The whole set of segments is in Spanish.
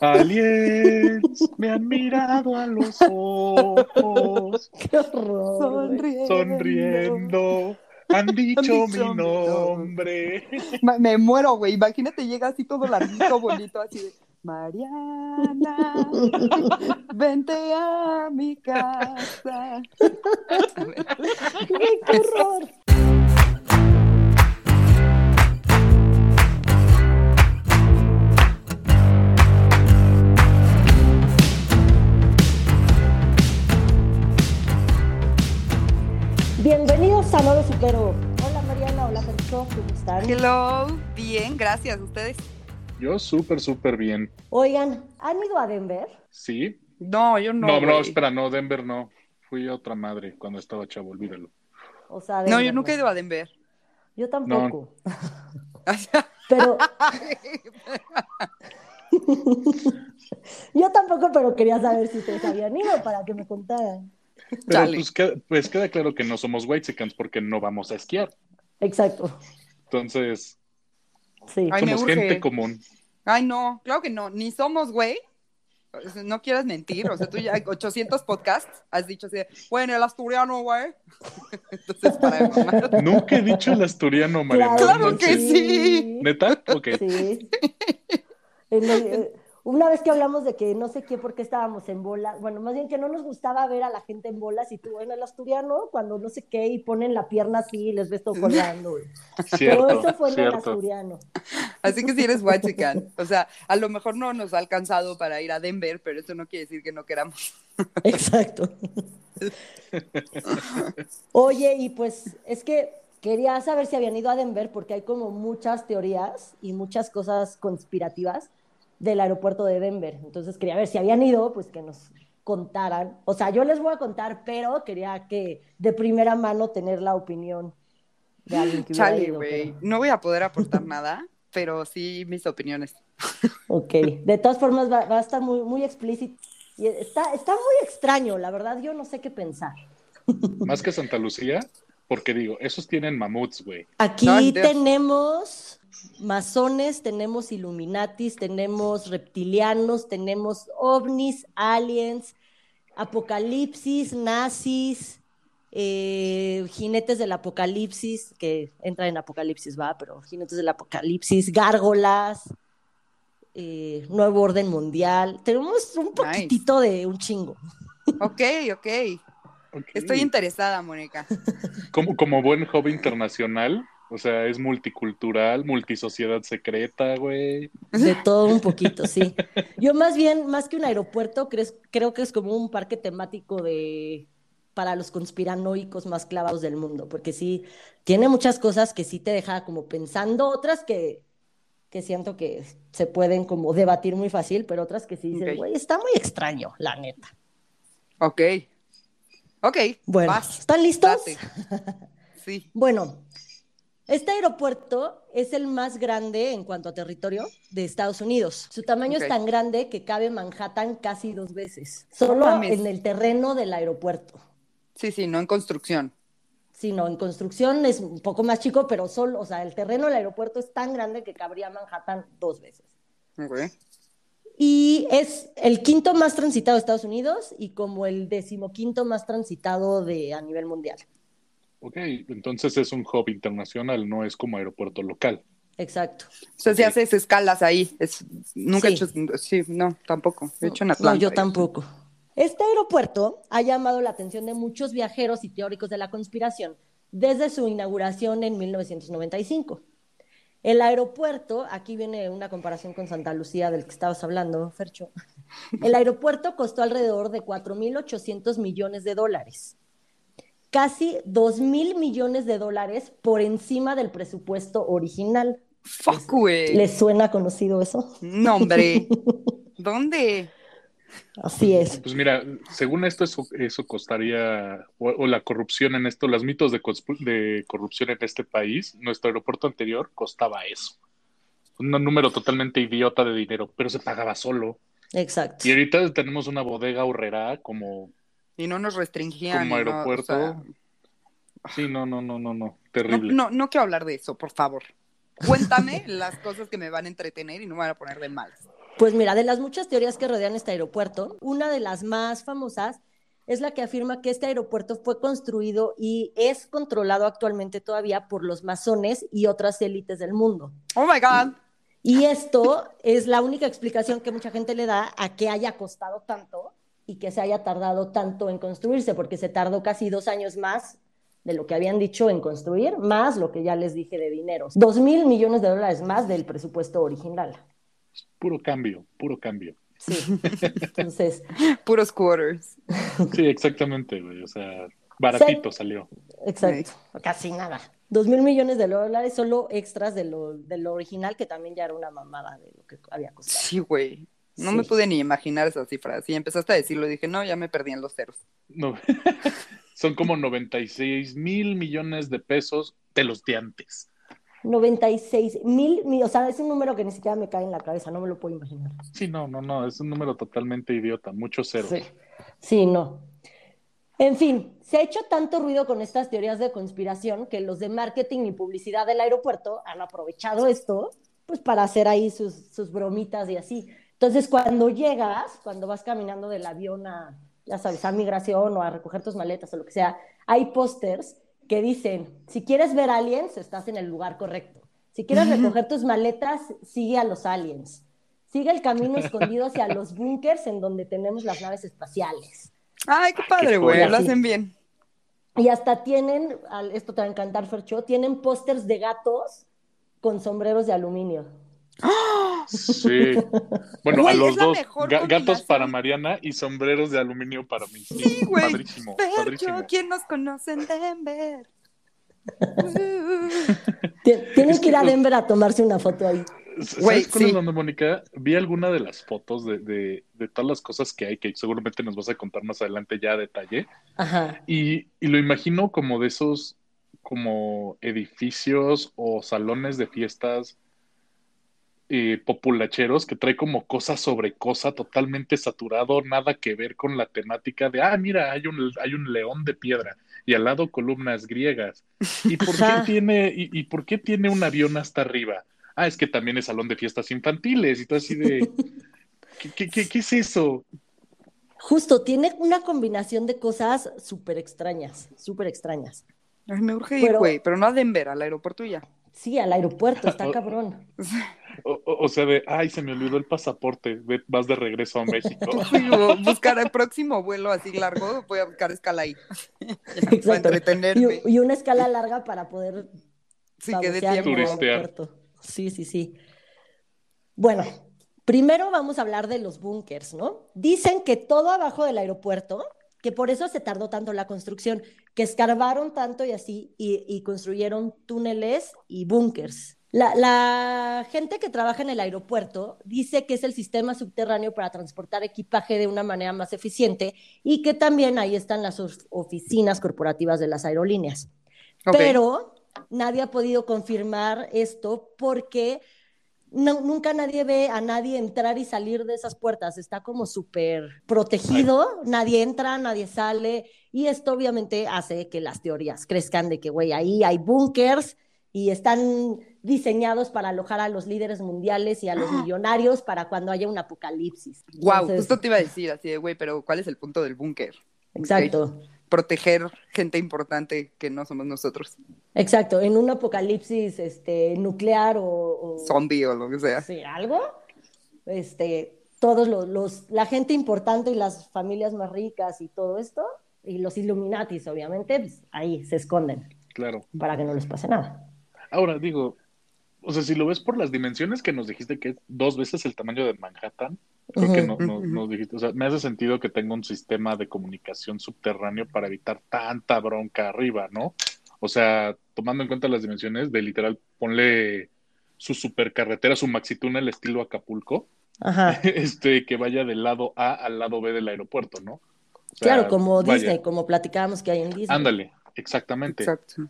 Aliens me han mirado a los ojos, Qué horror. güey. sonriendo. Han dicho mi nombre. Me muero, güey. Imagínate, llega así todo larguito, bonito, así de. Mariana, vente a mi casa. Qué horror. Bienvenidos a No Lo Supero. Hola Mariana, hola Francisco, ¿cómo están? Hello, bien, gracias. ¿Ustedes? Yo súper, súper bien. Oigan, ¿han ido a Denver? ¿Sí? No, yo no. No, no, espera, no, Denver no. Fui a otra madre cuando estaba chavo, olvídalo. O sea, No, yo nunca he ido a Denver. Yo tampoco. Pero yo tampoco, pero quería saber si ustedes habían ido para que me contaran. Pero pues, queda, pues queda claro que no somos whitesicans porque no vamos a esquiar. Exacto. Entonces, Sí. Ay, somos gente común. Ay, no, claro que no. Ni somos, güey. No quieras mentir, o sea, tú ya 800 podcasts has dicho así, de, bueno, el asturiano, güey. Entonces, para mamar. Nunca he dicho el asturiano, Mariana. Claro no que sí. ¿Neta? Ok. Sí. En el- eh, una vez que hablamos de que no sé qué, por qué estábamos en bolas, bueno, más bien que no nos gustaba ver a la gente en bolas y tú en el asturiano, cuando no sé qué, y ponen la pierna así y les ves todo colgando. Pero eso fue en el asturiano. Así que si eres huachican. O sea, a lo mejor no nos ha alcanzado para ir a Denver, pero eso no quiere decir que no queramos. Exacto. Oye, y pues es que quería saber si habían ido a Denver porque hay como muchas teorías y muchas cosas conspirativas del aeropuerto de Denver. Entonces quería ver si habían ido, pues que nos contaran. O sea, yo les voy a contar, pero quería que de primera mano tener la opinión de alguien que hubiera Chale, ido, güey. pero- No voy a poder aportar nada, pero sí mis opiniones. Ok, de todas formas va, va a estar muy, muy explícito. Y está, está muy extraño, la verdad, yo no sé qué pensar. Más que Santa Lucía, porque digo, esos tienen mamuts, güey. Aquí tenemos masones, tenemos illuminatis, tenemos reptilianos, tenemos ovnis, aliens, apocalipsis, nazis, eh, jinetes del apocalipsis, que entra en apocalipsis, va, pero jinetes del apocalipsis, gárgolas, eh, nuevo orden mundial. Tenemos un poquitito de un chingo. Ok, ok. Ok. Estoy interesada, Mónica. Como, como buen hobby internacional, o sea, es multicultural, multisociedad secreta, güey. De todo un poquito, sí. Yo más bien, más que un aeropuerto, crees- creo que es como un parque temático de para los conspiranoicos más clavados del mundo, porque sí, tiene muchas cosas que sí te deja como pensando, otras que, que siento que se pueden como debatir muy fácil, pero otras que sí dices, Ok. güey, está muy extraño, la neta. Ok. Ok. Bueno, vas, ¿están listos? date. Sí. Bueno, este aeropuerto es el más grande en cuanto a territorio de Estados Unidos. Su tamaño es tan grande que cabe Manhattan casi dos veces, solo mames. en el terreno del aeropuerto. Sí, sí, no en construcción. Sí, no, en construcción es un poco más chico, pero solo, o sea, el terreno del aeropuerto es tan grande que cabría Manhattan dos veces. Ok. Y es el quinto más transitado de Estados Unidos y como el decimoquinto más transitado de, a nivel mundial. Ok, entonces es un hub internacional, no es como aeropuerto local. Exacto. O sea, si haces escalas ahí. Es, nunca Sí. he hecho. Sí, no, tampoco. He hecho en No, Atlanta. yo eso. tampoco. Este aeropuerto ha llamado la atención de muchos viajeros y teóricos de la conspiración desde su inauguración en 1995. El aeropuerto, aquí viene una comparación con Santa Lucía del que estabas hablando, Fercho. El aeropuerto costó alrededor de 4.800 millones de dólares. Casi 2.000 millones de dólares por encima del presupuesto original. Fuck, güey. ¿Les suena conocido eso? No, hombre. ¿Dónde? Así es. Pues mira, según esto, eso, eso costaría, o, o la corrupción en esto, los mitos de, de corrupción en este país, nuestro aeropuerto anterior costaba eso. Un número totalmente idiota de dinero, pero se pagaba solo. Exacto. Y ahorita tenemos una bodega horrera como, Y no nos restringían. como y no, o aeropuerto. sea, Sí, no, no, no, no, no, terrible. no, no quiero hablar de eso, por favor. Cuéntame las cosas que me van a entretener y no me van a poner de mal. Pues mira, de las muchas teorías que rodean este aeropuerto, una de las más famosas es la que afirma que este aeropuerto fue construido y es controlado actualmente todavía por los masones y otras élites del mundo. Oh my God. Y esto es la única explicación que mucha gente le da a que haya costado tanto y que se haya tardado tanto en construirse, porque se tardó casi dos años más de lo que habían dicho en construir, más lo que ya les dije de dinero. Dos mil millones de dólares más del presupuesto original. Puro cambio, puro cambio. Sí. Entonces, Puros quarters. Sí, exactamente, güey. O sea, baratito salió. exacto, casi nada. Dos mil millones de dólares solo extras de lo, de lo original, que también ya era una mamada de lo que había costado. Sí, güey. No Sí. me pude ni imaginar esa cifra. Sí, empezaste a decirlo, dije, no, ya me perdí en los ceros. No. Son como 96 mil millones de pesos de los de antes. 96 mil, mi- o sea, es un número que ni siquiera me cae en la cabeza, no me lo puedo imaginar. Sí, no, no, no, es un número totalmente idiota, muchos ceros. Sí, sí, no. En fin, se ha hecho tanto ruido con estas teorías de conspiración que los de marketing y publicidad del aeropuerto han aprovechado esto pues para hacer ahí sus, sus bromitas y así. Entonces, cuando llegas, cuando vas caminando del avión a, ya sabes, a migración o a recoger tus maletas o lo que sea, hay pósters que dicen, si quieres ver aliens, estás en el lugar correcto. Si quieres recoger tus maletas, sigue a los aliens. Sigue el camino escondido hacia los búnkers en donde tenemos las naves espaciales. Ay, qué padre, güey. Lo hacen bien. Y hasta tienen, al- esto te va a encantar, Fercho, tienen pósters de gatos con sombreros de aluminio. Sí. Bueno, Güey, a los dos, ga- gatos para Mariana y sombreros de aluminio para mí. Sí, Sí, güey. Padrísimo, padrísimo. ¿quién nos conoce en Denver? Ti- Tienen que ir a Denver a tomarse una foto ahí. ¿Sabes Güey, cuál es sí. donde, Mónica? Vi alguna de las fotos de, de, de todas las cosas que hay, que seguramente nos vas a contar más adelante ya a detalle. Ajá. Y, y lo imagino como de esos, como edificios o salones de fiestas eh, populacheros que trae como cosa sobre cosa totalmente saturado, nada que ver con la temática de, ah, mira, hay un, hay un león de piedra y al lado columnas griegas. ¿Y por qué tiene, y, y por qué tiene un avión hasta arriba? Ah, es que también es salón de fiestas infantiles y todo así de, ¿qué, qué, qué, qué es eso? Justo, tiene una combinación de cosas súper extrañas, súper extrañas. Ay, me urge ir, Pero- güey, pero no a Denver, al aeropuerto y ya. Sí, al aeropuerto, está cabrón. O, o- o sea, de, ay, se me olvidó el pasaporte, vas de regreso a México. Sí, buscar el próximo vuelo así largo, voy a buscar escala ahí. Para Exacto. entretenerme. Y, y una escala larga para poder Sí, que de tiempo. Sí, sí, sí. Bueno, primero vamos a hablar de los búnkers, ¿no? Dicen que todo abajo del aeropuerto, que por eso se tardó tanto la construcción, que escarbaron tanto y así, y, y construyeron túneles y búnkers. La, la gente que trabaja en el aeropuerto dice que es el sistema subterráneo para transportar equipaje de una manera más eficiente y que también ahí están las of- oficinas corporativas de las aerolíneas. Ok. Pero nadie ha podido confirmar esto porque no- nunca nadie ve a nadie entrar y salir de esas puertas. Está como súper protegido, nadie entra, nadie sale. Y esto obviamente hace que las teorías crezcan de que, güey, ahí hay búnkers y están diseñados para alojar a los líderes mundiales y a los millonarios para cuando haya un apocalipsis. Wow, Entonces, justo te iba a decir así de, güey, pero ¿cuál es el punto del búnker? Exacto. Proteger gente importante que no somos nosotros. Exacto, en un apocalipsis este, nuclear o, o- Zombie o lo que sea. sí, algo, este, todos los, los- la gente importante y las familias más ricas y todo esto, y los Illuminatis, obviamente, pues, ahí se esconden Claro. para que no les pase nada. Ahora digo, o sea, si lo ves por las dimensiones que nos dijiste que es dos veces el tamaño de Manhattan, creo que no, no- nos dijiste, o sea, me hace sentido que tenga un sistema de comunicación subterráneo para evitar tanta bronca arriba, ¿no? O sea, tomando en cuenta las dimensiones de literal, ponle su supercarretera, su maxitúnel estilo Acapulco, Ajá. este, que vaya del lado A al lado B del aeropuerto, ¿no? O sea, Claro, como vaya, Disney, como platicábamos que hay en Disney. Ándale, exactamente. Exacto.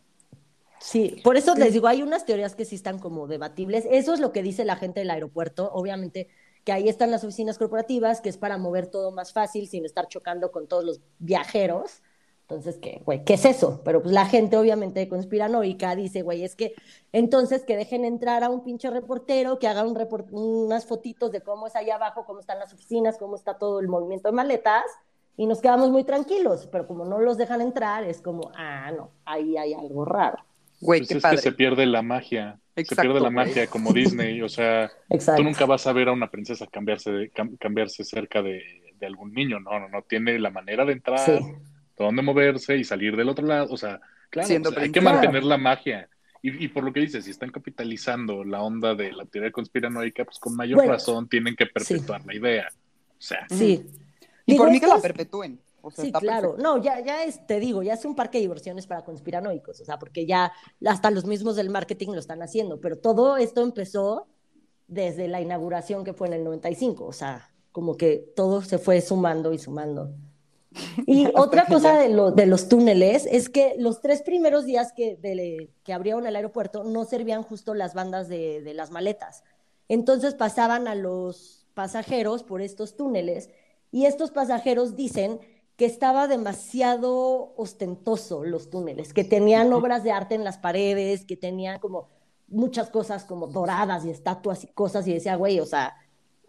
Sí, por eso les digo, hay unas teorías que sí están como debatibles. Eso es lo que dice la gente del aeropuerto. Obviamente que ahí están las oficinas corporativas, que es para mover todo más fácil sin estar chocando con todos los viajeros. Entonces, ¿qué, güey? ¿Qué es eso? Pero pues la gente obviamente conspiranoica dice, güey, es que entonces que dejen entrar a un pinche reportero, que haga un report unas fotitos de cómo es allá abajo, cómo están las oficinas, cómo está todo el movimiento de maletas, y nos quedamos muy tranquilos. Pero como no los dejan entrar, es como, ah, no, ahí hay algo raro. Güey, Pues qué es padre. que se pierde la magia. se pierde la güey. magia como Disney. O sea, Exacto. tú nunca vas a ver a una princesa cambiarse, de- cam- cambiarse cerca de, de algún niño. No, no, no. Tiene la manera de entrar, Sí. dónde moverse y salir del otro lado. O sea, claro, o sea, hay que mantener la magia. Y, y por lo que dices, si están capitalizando la onda de la teoría conspiranoica, pues con mayor Bueno, razón tienen que perpetuar la idea. O sea, Sí. Y Digo, por mí que la perpetúen. O sea, Sí, claro. perfecto. No, ya, ya es, te digo, ya es un parque de diversiones para conspiranoicos, o sea, porque ya hasta los mismos del marketing lo están haciendo, pero todo esto empezó desde la inauguración que fue en el 95, o sea, como que todo se fue sumando y sumando. Y otra cosa de, lo- de los túneles es que los tres primeros días que, de- que abrieron el aeropuerto no servían justo las bandas de, de las maletas. Entonces pasaban a los pasajeros por estos túneles y estos pasajeros dicen que estaba demasiado ostentoso los túneles, que tenían obras de arte en las paredes, que tenían como muchas cosas como doradas y estatuas y cosas y decía, güey, o sea,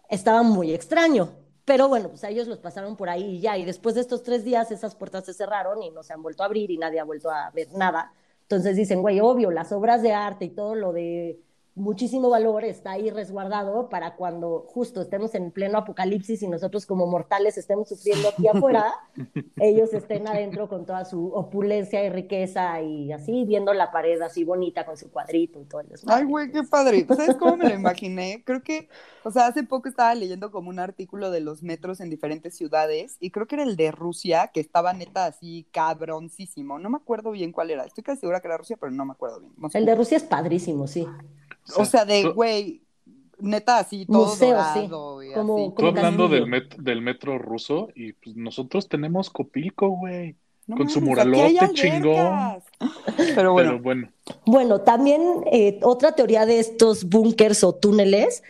estaba muy extraño. Pero bueno, pues a ellos los pasaron por ahí y ya. Y después de estos tres días, esas puertas se cerraron y no se han vuelto a abrir y nadie ha vuelto a ver nada. Entonces dicen, güey, obvio, las obras de arte y todo lo de muchísimo valor está ahí resguardado para cuando justo estemos en pleno apocalipsis y nosotros como mortales estemos sufriendo aquí afuera, ellos estén adentro con toda su opulencia y riqueza y así viendo la pared así bonita con su cuadrito y todo el desmadre. Ay, güey, qué padre. ¿Sabes cómo me lo imaginé? Creo que, o sea, hace poco estaba leyendo como un artículo de los metros en diferentes ciudades y creo que era el de Rusia, que estaba neta así cabroncísimo. No me acuerdo bien cuál era. Estoy casi segura que era Rusia, pero no me acuerdo bien. No sé. El de Rusia es padrísimo, sí. O sea, de, güey, neta así, todo Museo, sí. dorado y Como- así. Tú hablando del, met- del metro ruso, y pues nosotros tenemos Copilco, güey. No con su muralote chingón. Pero bueno, Pero bueno, Bueno, también eh, otra teoría de estos búnkers o túneles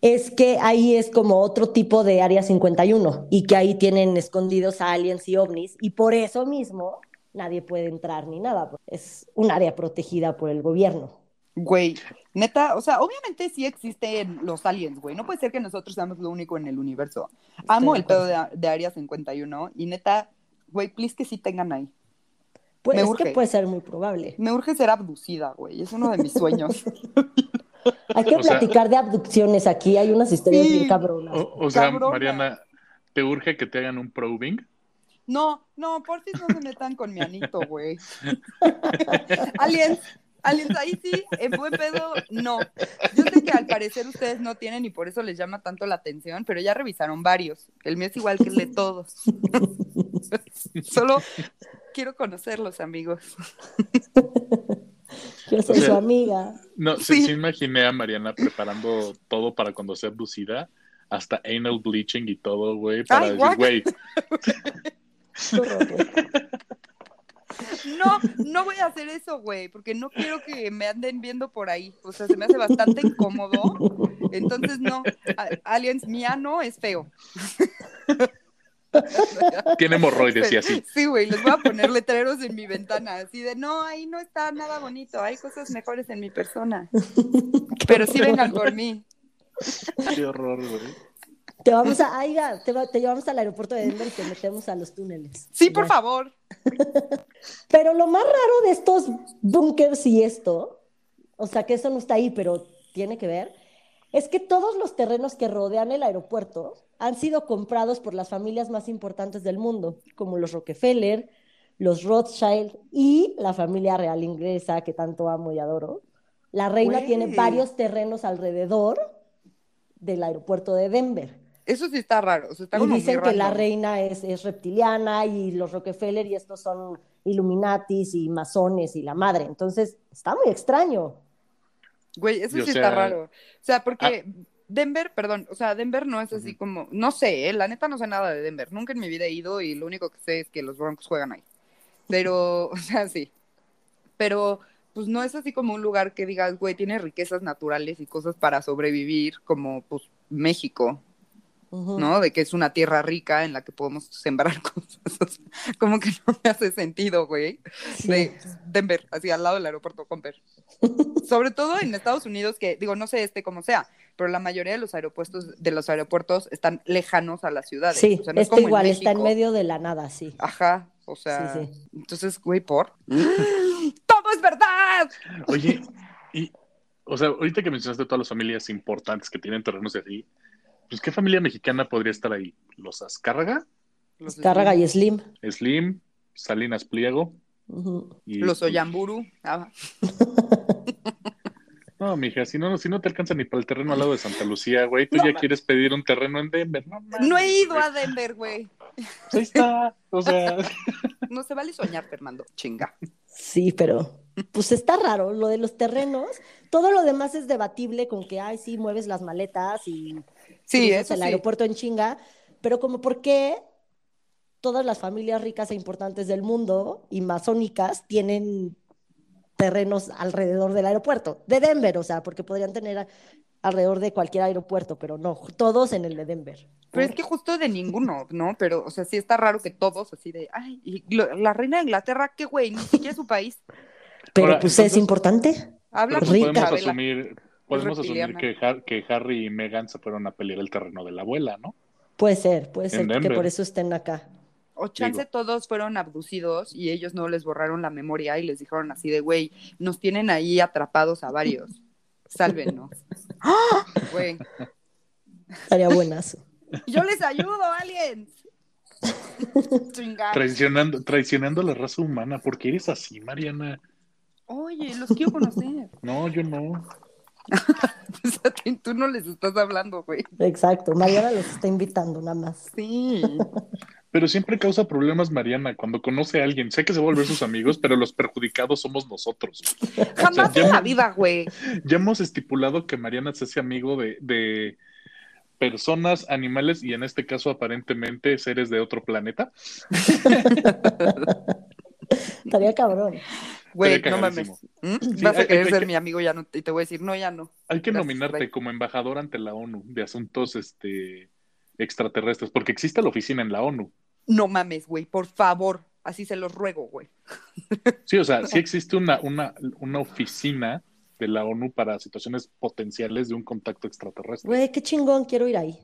es que ahí es como otro tipo de Área 51 y que ahí tienen escondidos a aliens y ovnis y por eso mismo nadie puede entrar ni nada. porque Es un área protegida por el gobierno. Güey, neta, o sea, obviamente sí existen los aliens, güey. No puede ser que nosotros seamos lo único en el universo. Amo el pedo de, de Área 51 y neta, güey, please que sí tengan ahí. Pues Me es urge. que puede ser muy probable. Me urge ser abducida, güey. Es uno de mis sueños. Hay que O sea- platicar de abducciones aquí, hay unas historias Sí. bien cabronas. o, o sea, Cabrona. Mariana, ¿te urge que te hagan un probing? No, no, por si no se metan con mi anito, güey. aliens, aliens, ahí sí, en buen pedo, no. Yo sé que al parecer ustedes no tienen y por eso les llama tanto la atención, pero ya revisaron varios. El mío es igual que el de todos. Solo quiero conocerlos, amigos. Yo soy O sea, su amiga. No, Sí. sí. sí imaginé a Mariana preparando todo para cuando sea abducida, hasta anal bleaching y todo, güey, para Ay, decir, güey. No, no voy a hacer eso, güey, porque no quiero que me anden viendo por ahí. O sea, se me hace bastante incómodo. Entonces, no. Aliens, mi ano es feo. tiene hemorroides y así. Sí, güey, les voy a poner letreros en mi ventana, así de, no, ahí no está nada bonito, hay cosas mejores en mi persona. Pero sí vengan por mí. Qué horror, güey. Te vamos a, Aiga, te, va- te llevamos al aeropuerto de Denver y te metemos a los túneles. Sí, por Ya. favor. Pero lo más raro de estos bunkers y esto, o sea que eso no está ahí, pero tiene que ver, es que todos los terrenos que rodean el aeropuerto han sido comprados por las familias más importantes del mundo, como los Rockefeller, los Rothschild y la familia real inglesa que tanto amo y adoro. La reina tiene varios terrenos alrededor del aeropuerto de Denver. Eso sí está raro. O sea, está Y como dicen que la reina es, es reptiliana y los Rockefeller y estos son Illuminatis y masones y la madre. Entonces, está muy extraño. Güey, eso sí sea, está raro. O sea, porque Ah. Denver, perdón, o sea, Denver no es así como, no sé, eh, la neta no sé nada de Denver. Nunca en mi vida he ido y lo único que sé es que los Broncos juegan ahí. Pero, o sea, sí. Pero, pues no es así como un lugar que digas, güey, tiene riquezas naturales y cosas para sobrevivir, como, pues, México. ¿No? De que es una tierra rica en la que podemos sembrar cosas. O sea, como que no me hace sentido, güey. Sí. De Denver, así al lado del aeropuerto Comper. Sobre todo en Estados Unidos, que digo, no sé este cómo sea, pero la mayoría de los aeropuertos, de los aeropuertos están lejanos a las ciudades. Sí, O sea, no es como igual, está en medio de la nada, sí. Ajá, o sea, Sí, sí. entonces, güey, por. ¡Todo es verdad! Oye, y, o sea, ahorita que mencionaste todas las familias importantes que tienen terrenos y así, pues ¿qué familia mexicana podría estar ahí? ¿Los Azcárraga? Los, Cárraga y Slim. Slim, Salinas Pliego y los Oyamburu. Ah, No, mija, si no, si no te alcanza ni para el terreno al lado de Santa Lucía, güey, tú No, ya quieres pedir un terreno en Denver. No, mames, no he ido güey. a Denver, güey. Pues ahí está, o sea, No se vale soñar, Fernando. Chinga. Sí, pero pues está raro lo de los terrenos. Todo lo demás es debatible con que, ay, sí, mueves las maletas y Sí, eso el sí. aeropuerto en chinga, pero como por qué todas las familias ricas e importantes del mundo y masónicas tienen terrenos alrededor del aeropuerto, de Denver, o sea, porque podrían tener a- alrededor de cualquier aeropuerto, pero no, todos en el de Denver. Pero es que justo de ninguno, ¿no? Pero, o sea, sí está raro que todos así de, ay, y lo- la reina de Inglaterra, qué güey, ni siquiera es su país. Pero Ahora, pues es importante. Habla podemos asumir, podemos asumir que, Har- que Harry y Meghan se fueron a pelear el terreno de la abuela, ¿no? Puede ser, puede ser que por eso estén acá. O chance Digo. todos fueron abducidos y ellos no les borraron la memoria y les dijeron así de, güey, nos tienen ahí atrapados a varios. Sálvenos. ¡Ah! Güey, Estaría buenazo. yo les ayudo, aliens. Traicionando, traicionando a la raza humana, ¿por qué eres así, Mariana? Oye, los quiero conocer. No, yo no. O sea, tú- tú no les estás hablando, güey. Exacto, Mariana los está invitando nada más. Sí. Pero siempre causa problemas Mariana cuando conoce a alguien. Sé que se va a volver sus amigos, pero los perjudicados somos nosotros. Jamás ya en la vida, güey. Ya hemos estipulado que Mariana se hace amigo de, de personas, animales y en este caso aparentemente seres de otro planeta. Estaría cabrón. Güey, no mames. ¿Mm? Sí, Vas a hay- querer hay ser que- mi amigo ya no, y te voy a decir, no, ya no. Hay que Gracias, nominarte bye. como embajador ante la ONU de asuntos este, extraterrestres, porque existe la oficina en la ONU. No mames, güey, por favor. Así se los ruego, güey. Sí, o sea, sí existe una, una, una oficina de la ONU para situaciones potenciales de un contacto extraterrestre. Güey, qué chingón, quiero ir ahí.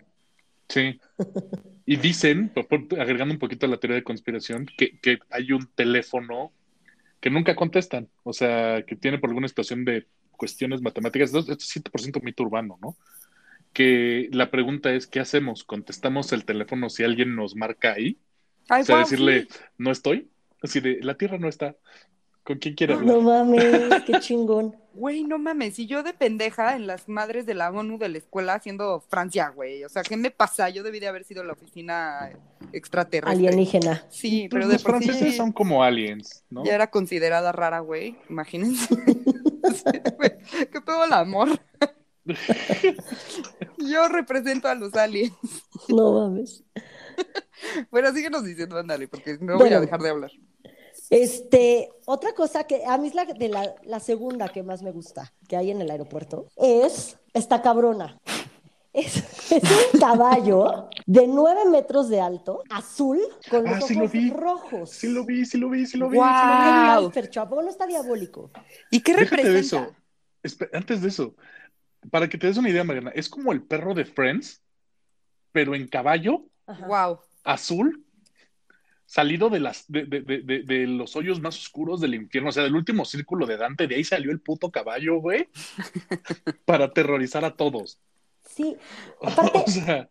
Sí. Y dicen, agregando un poquito a la teoría de conspiración, que, que hay un teléfono que nunca contestan. O sea, que tiene por alguna situación de cuestiones matemáticas. Esto es 100% mito urbano, ¿no? Que la pregunta es, ¿qué hacemos? ¿Contestamos el teléfono si alguien nos marca ahí? Ay, O sea, decirle, sí. no estoy. Así de, la Tierra no está. ¿Con quién quiere hablar? No mames, qué chingón. Güey, no mames, y yo de pendeja en las madres de la ONU de la escuela haciendo Francia, güey. O sea, ¿qué me pasa? Yo debí de haber sido la oficina extraterrestre. Alienígena. Sí, Pues pero de los por franceses sí son como aliens, ¿no? ya era considerada rara, güey. Imagínense. ¿Qué pedo el amor? Yo represento a los aliens. No mames. Bueno, síguenos diciendo, ándale, porque no voy a dejar de hablar. Este, otra cosa que a mí es la, de la, la segunda que más me gusta que hay en el aeropuerto es esta cabrona. Es, es un caballo de 9 metros de alto, azul, con los Ah, sí lo ojos vi. rojos. Sí lo vi, sí lo vi, sí lo vi. Guau. sí lo vi. Genial, Fercho, ¿a poco no está diabólico? ¿Y qué Déjate representa? eso. Espe- antes de eso, para que te des una idea, Mariana, es como el perro de Friends, pero en caballo, Ajá. Wow. azul, salido de, las, de, de- de- de- de los hoyos más oscuros del infierno, o sea, del último círculo de Dante, de ahí salió el puto caballo, güey, para aterrorizar a todos. Sí, aparte, O sea,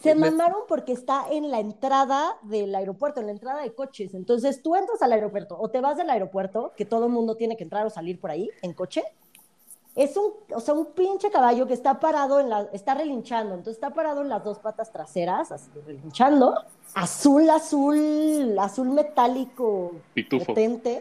se me- mamaron porque está en la entrada del aeropuerto, en la entrada de coches. Entonces tú entras al aeropuerto o te vas del aeropuerto, que todo el mundo tiene que entrar o salir por ahí en coche. Es un, o sea, un pinche caballo que está parado en la, está relinchando, entonces está parado en las dos patas traseras, así relinchando, azul, azul, azul metálico, pitufo. potente.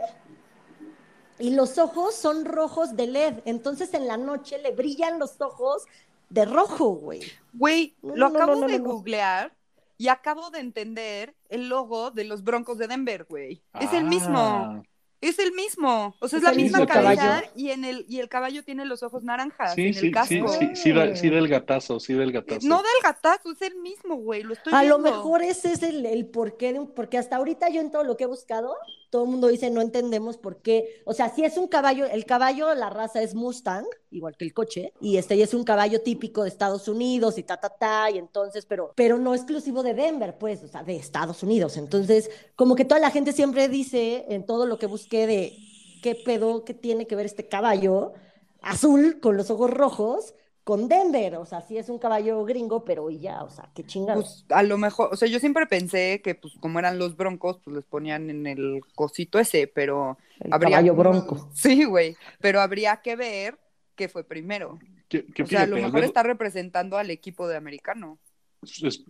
Y los ojos son rojos de LED, entonces en la noche le brillan los ojos de rojo, güey. Güey, No, lo no, acabo no, no, de no, no. googlear y acabo de entender el logo de los Broncos de Denver, güey. Es el Ah, mismo. Es el mismo, o sea, es, Es la misma cabeza caballo. y en el y el caballo tiene los ojos naranjas Sí, en sí, el casco. sí, sí, sí, da, sí del gatazo, sí del gatazo. No del gatazo, es el mismo, güey, lo estoy A lo mejor ese es el, el porqué de un, porque hasta ahorita yo en todo lo que he buscado, todo el mundo dice no entendemos por qué. O sea, si es un caballo, el caballo, la raza es Mustang, igual que el coche, y este es un caballo típico de Estados Unidos y ta ta ta, y entonces, pero, pero no exclusivo de Denver, pues, o sea, de Estados Unidos. Entonces, como que toda la gente siempre dice en todo lo que busqué de qué pedo, qué tiene que ver este caballo azul con los ojos rojos con Denver. O sea, sí es un caballo gringo, pero y ya, o sea, qué chingados. Pues a lo mejor, o sea, yo siempre pensé que pues como eran los broncos, pues les ponían en el cosito ese, pero El habría caballo bronco. Sí, güey, pero habría que ver qué fue primero. O sea, a lo mejor está representando al equipo de americano. es-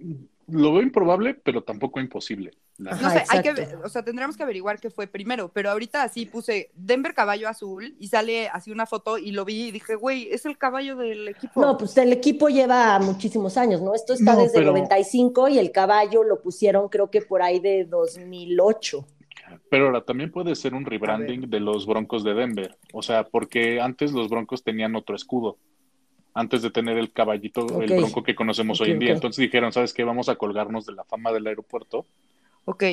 lo veo improbable, pero tampoco imposible. Ajá. No sé, hay que o sea, tendremos que averiguar qué fue primero, pero ahorita así puse Denver caballo azul y sale así una foto y lo vi y dije, güey, es el caballo del equipo. No, pues el equipo lleva muchísimos años, ¿no? Esto está No, desde el pero- 95 y el caballo lo pusieron creo que por ahí de 2008. Pero ahora también puede ser un rebranding de los Broncos de Denver. O sea, porque antes los Broncos tenían otro escudo. Antes de tener el caballito, el bronco que conocemos hoy en día. Entonces dijeron, ¿sabes qué? Vamos a colgarnos de la fama del aeropuerto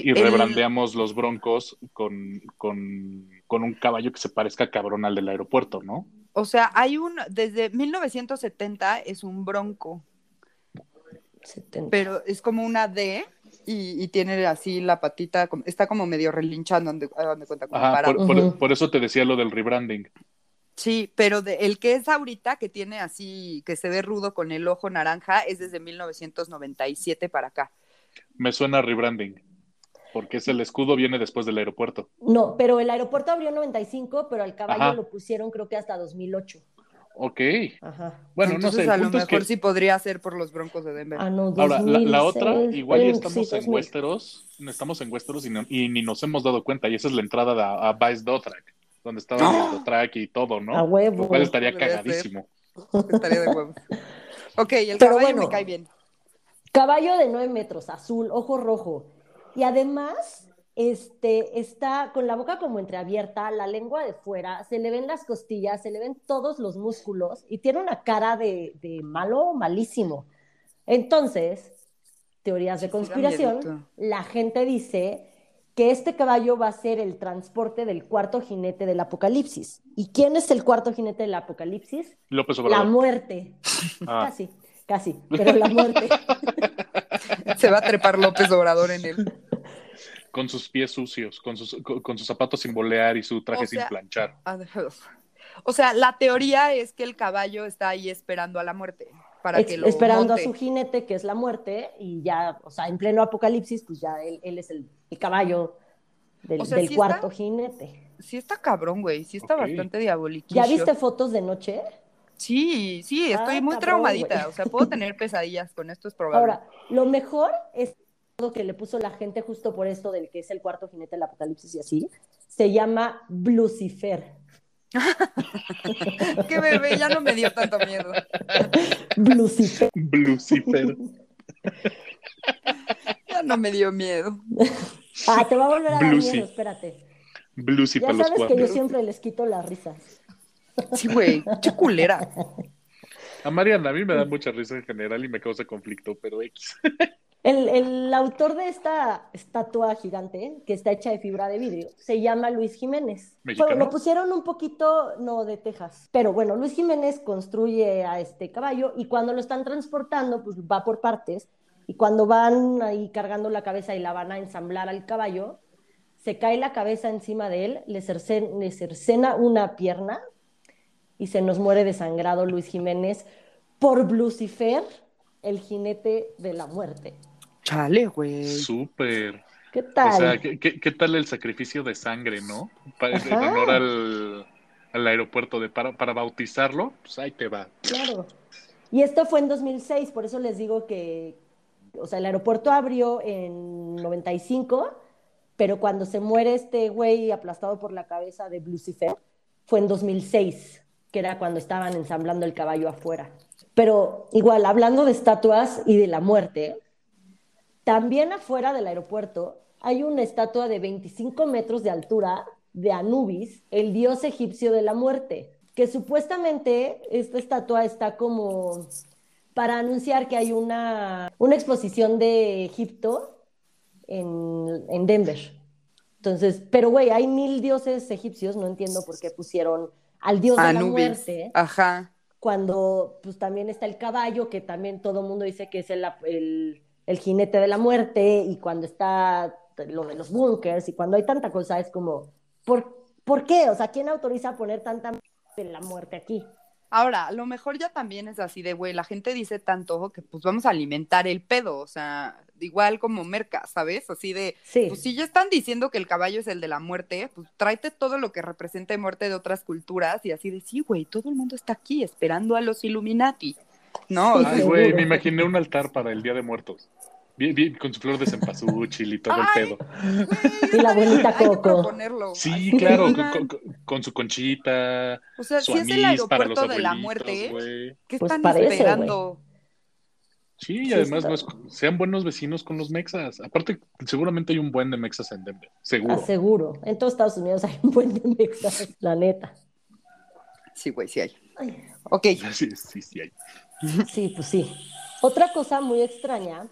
y el- rebrandeamos los Broncos con, con, con un caballo que se parezca cabrón al del aeropuerto, ¿no? O sea, hay un, desde 1970 es un bronco, 70. pero es como una D y, y tiene así la patita, está como medio relinchando, donde, a donde cuenta como Ajá, parado. por, por- eso te decía lo del rebranding. Sí, pero de- el que es ahorita, que tiene así, que se ve rudo con el ojo naranja, es desde 1997 para acá. Me suena rebranding. Porque es el escudo viene después del aeropuerto. No, pero el aeropuerto abrió en 95, pero al caballo Ajá. lo pusieron creo que hasta 2008. Ok. Ajá. Bueno, Entonces, no sé. a lo es mejor que sí podría ser por los broncos de Denver. Ah, no, Ahora, la, la 2006, otra, igual ya estamos sí, en 2000. Westeros, estamos en Westeros y, no- y ni nos hemos dado cuenta, y esa es la entrada de- a Vice Dothrak, donde estaba ¡Ah! el Dothrak y todo, ¿no? A huevo. Lo cual estaría cagadísimo. Estaría de huevos. Ok, el Pero caballo bueno. me cae bien. Caballo de 9 metros, azul, ojo rojo. Y además, este, está con la boca como entreabierta, la lengua de fuera, se le ven las costillas, se le ven todos los músculos y tiene una cara de, de malo, malísimo. Entonces, teorías de conspiración, la gente dice que este caballo va a ser el transporte del cuarto jinete del apocalipsis. ¿Y quién es el cuarto jinete del apocalipsis? López La Obrador. muerte. Ah. Casi, casi, pero la muerte. Se va a trepar López Obrador en él. Con sus pies sucios, con sus, con, con sus zapatos sin bolear y su traje O sea, sin planchar. O sea, la teoría es que el caballo está ahí esperando a la muerte para Ex- que lo esperando monte. a su jinete, que es la muerte, y ya, o sea, en pleno apocalipsis, pues ya él, él es el, el caballo del, O sea, del sí cuarto está- jinete. Sí está cabrón, güey. Sí está bastante diabólico. ¿Ya viste fotos de noche? Sí, sí, estoy Ah, muy cabrón, traumadita. O sea, puedo tener pesadillas con esto, es probable. Ahora, lo mejor es lo que le puso la gente justo por esto del que es el cuarto jinete del apocalipsis y así, se llama Lucifer. Qué bebé, ya no me dio tanto miedo. Lucifer. Lucifer. Ya no me dio miedo. Ah, te va a volver a dar Bluesy. miedo, espérate. Bluesy Ya los sabes que yo siempre les quito las risas. Sí, güey, qué culera. A Mariana, a mí me da mucha risa en general y me causa conflicto, pero X. El, el autor de esta estatua gigante, que está hecha de fibra de vidrio, se llama Luis Jiménez. ¿Mexicano? Bueno, lo pusieron un poquito, no, de Texas. Pero bueno, Luis Jiménez construye a este caballo y cuando lo están transportando, pues va por partes. Y cuando van ahí cargando la cabeza y la van a ensamblar al caballo, se cae la cabeza encima de él, le, cercen- le cercena una pierna y se nos muere desangrado Luis Jiménez por Lucifer, el jinete de la muerte. Chale, güey. Súper. ¿Qué tal? O sea, ¿qué, qué, qué tal el sacrificio de sangre, no? Pa- en honor al, al aeropuerto de para, para bautizarlo, pues ahí te va. Claro. Y esto fue en 2006, por eso les digo que, o sea, el aeropuerto abrió en 95, pero cuando se muere este güey aplastado por la cabeza de Lucifer, fue en 2006, que era cuando estaban ensamblando el caballo afuera. Pero igual, hablando de estatuas y de la muerte, también afuera del aeropuerto hay una estatua de 25 metros de altura de Anubis, el dios egipcio de la muerte, que supuestamente esta estatua está como para anunciar que hay una, una exposición de Egipto en, en Denver. Entonces, pero güey, hay mil dioses egipcios, no entiendo por qué pusieron al dios de la muerte Ajá. cuando pues también está el caballo, que también todo el mundo dice que es el, el- el jinete de la muerte, y cuando está lo de los bunkers, y cuando hay tanta cosa, es como, ¿por, ¿por qué? O sea, ¿quién autoriza poner tanta de la muerte aquí? Ahora, a lo mejor ya también es así de, güey, la gente dice tanto que pues vamos a alimentar el pedo, o sea, igual como merca, ¿sabes? Así de, Sí, pues si ya están diciendo que el caballo es el de la muerte, pues tráete todo lo que represente muerte de otras culturas y así de, sí, güey, todo el mundo está aquí esperando a los Illuminati, ¿no? Sí, O sea, Ay, güey, me imaginé un altar para el Día de Muertos. Vi- vi- con su flor de cempasúchil y todo el pedo. güey, Y la bien, abuelita Coco. Sí, Ay, claro, con, su conchita, O sea, su si es el anís para los aeropuerto de la muerte, güey. ¿qué Pues están parece, esperando? Sí, y Sí, además no es- sean buenos vecinos con los mexas. Aparte, seguramente hay un buen de mexas en Denver, seguro. aseguro. En todos Estados Unidos hay un buen de mexas, la neta. Sí, güey, sí hay. Ay, Ok, Sí, sí, sí hay. Sí, pues sí. Otra cosa muy extraña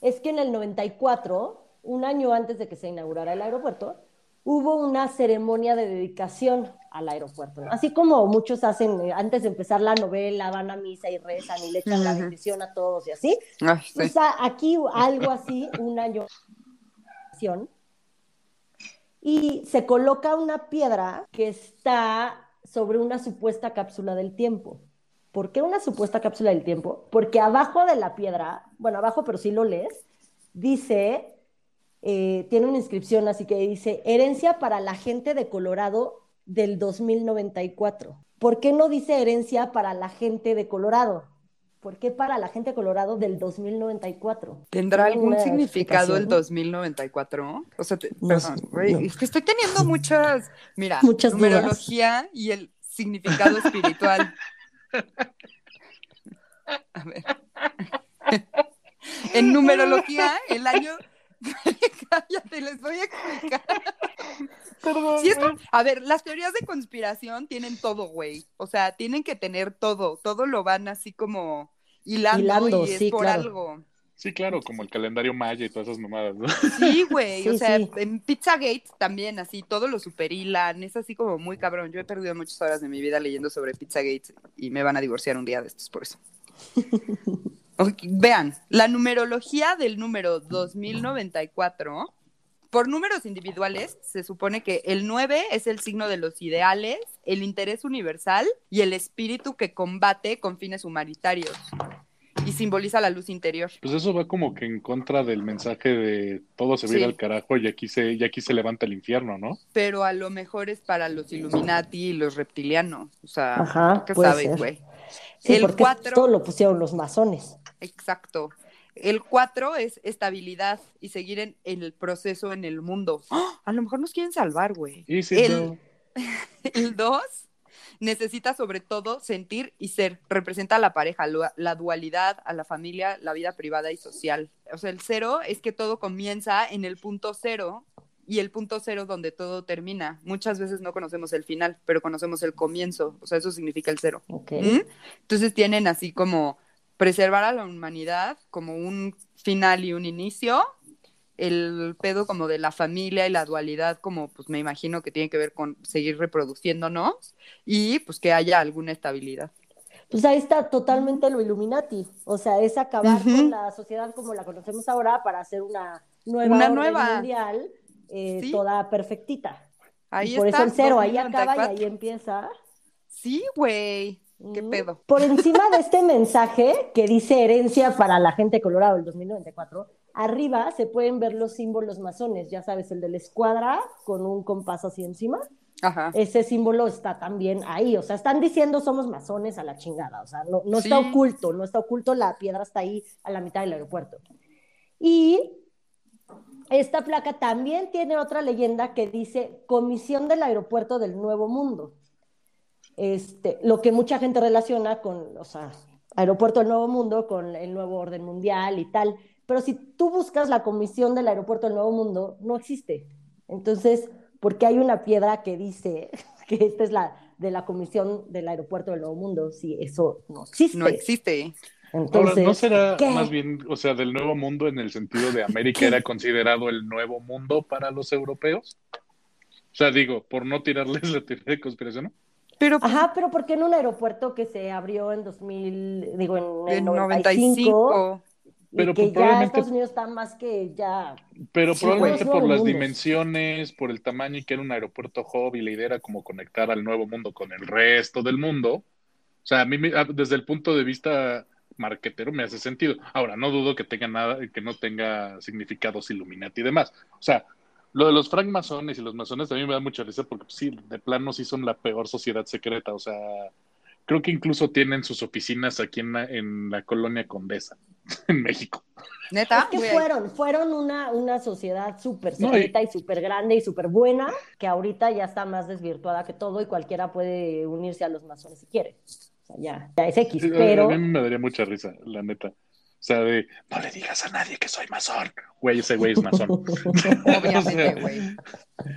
es que en el 94, un año antes de que se inaugurara el aeropuerto, hubo una ceremonia de dedicación al aeropuerto. ¿no? Así como muchos hacen eh, antes de empezar la novela, van a misa y rezan y le echan la bendición a todos y así. Ay, sí. Pues a- aquí algo así, un año y se coloca una piedra que está sobre una supuesta cápsula del tiempo. ¿Por qué una supuesta cápsula del tiempo? Porque abajo de la piedra, bueno, abajo, pero sí lo lees, dice, eh, tiene una inscripción así que dice, herencia para la gente de Colorado del 2094. ¿Por qué no dice herencia para la gente de Colorado? ¿Por qué para la gente de Colorado del 2094? ¿Tendrá ¿Tiene algún significado el explicación? 2094? O sea, te- No perdón, no. es que estoy teniendo muchas, mira, Muchas dudas. numerología y el significado espiritual. A ver. En numerología, el año... Cállate, les voy a explicar. Esto- a ver, las teorías de conspiración tienen todo, güey. O sea, tienen que tener todo. Todo lo van así como hilando, Hilando, y es sí, por claro. algo. Sí, claro, como el calendario maya y todas esas mamadas, ¿no? Sí, güey. o sea, sí. en Pizzagate también, así, todo lo superhilan. Es así como muy cabrón. Yo he perdido muchas horas de mi vida leyendo sobre Pizzagate y me van a divorciar un día de estos por eso. Vean, la numerología del número 2094, por números individuales, se supone que el 9 es el signo de los ideales, el interés universal y el espíritu que combate con fines humanitarios y simboliza la luz interior. Pues eso va como que en contra del mensaje de todo se va Sí. al carajo y aquí se, y aquí se levanta el infierno, ¿no? pero a lo mejor es para los Illuminati y los reptilianos. O sea, Ajá, ¿qué sabes, güey? Sí, el porque 4, todo lo pusieron los masones. exacto. El 4 es estabilidad y seguir en, en el proceso en el mundo. ¡Ah! A lo mejor nos quieren salvar, güey. El- 2 necesita sobre todo sentir y ser. Representa a la pareja, lo- la dualidad, a la familia, la vida privada y social. O sea, el cero es que todo comienza en el punto cero y el punto cero donde todo termina. Muchas veces no conocemos el final, pero conocemos el comienzo. O sea, eso significa el cero. Ok. ¿Mm? Entonces tienen así como preservar a la humanidad como un final y un inicio, el pedo como de la familia y la dualidad como pues me imagino que tiene que ver con seguir reproduciéndonos y pues que haya alguna estabilidad. Pues ahí está totalmente lo Illuminati. O sea, es acabar Ujú. con la sociedad como la conocemos ahora para hacer una nueva Una nueva. mundial eh, Sí. toda perfectita. Ahí y por está, eso el cero ahí acaba y 2094. ahí empieza. Sí, güey. ¿Qué pedo? Por encima de este mensaje que dice herencia para la gente de Colorado del 2094, arriba se pueden ver los símbolos masones, ya sabes, el de la escuadra con un compás así encima. Ajá. Ese símbolo está también ahí, o sea, están diciendo somos masones a la chingada, o sea, no, no está oculto, no está oculto, la piedra está ahí a la mitad del aeropuerto. Y esta placa también tiene otra leyenda que dice Comisión del Aeropuerto del Nuevo Mundo. Este, lo que mucha gente relaciona con, o sea, Aeropuerto del Nuevo Mundo con el nuevo orden mundial y tal. Pero si tú buscas la Comisión del Aeropuerto del Nuevo Mundo, no existe. Entonces, porque hay una piedra que dice que esta es la de la comisión del aeropuerto del Nuevo Mundo, si eso no existe. No existe. Entonces, Ahora, ¿no será ¿qué? más bien, o sea, del nuevo mundo en el sentido de América era considerado el nuevo mundo para los europeos? O sea, digo, por no tirarles la teoría de conspiración, ¿no? Pero pues, Ajá, pero ¿por qué en un aeropuerto que se abrió en 2000, digo, en el en 95, 95. y Pero que ya probablemente- Estados Unidos está más que ya... Pero Sí, probablemente por las mundos. dimensiones, por el tamaño y que era un aeropuerto hub y la idea era como conectar al nuevo mundo con el resto del mundo. O sea, a mí desde el punto de vista marquetero me hace sentido. Ahora, no dudo que tenga nada, que no tenga significados Illuminati y demás. O sea, lo de los francmasones y los masones también me da mucha risa porque pues, sí, de plano sí son la peor sociedad secreta. O sea, creo que incluso tienen sus oficinas aquí en la, en la colonia Condesa, en México. Neta, Es que fueron, fueron una, una sociedad súper No, y- secreta y súper grande y súper buena, que ahorita ya está más desvirtuada que todo y cualquiera puede unirse a los masones si quiere. O sea, ya, ya es X, Sí, pero... A mí me daría mucha risa, la neta. O sea, de, no le digas a nadie que soy masón. Güey, ese güey es masón. Obviamente, O sea, güey.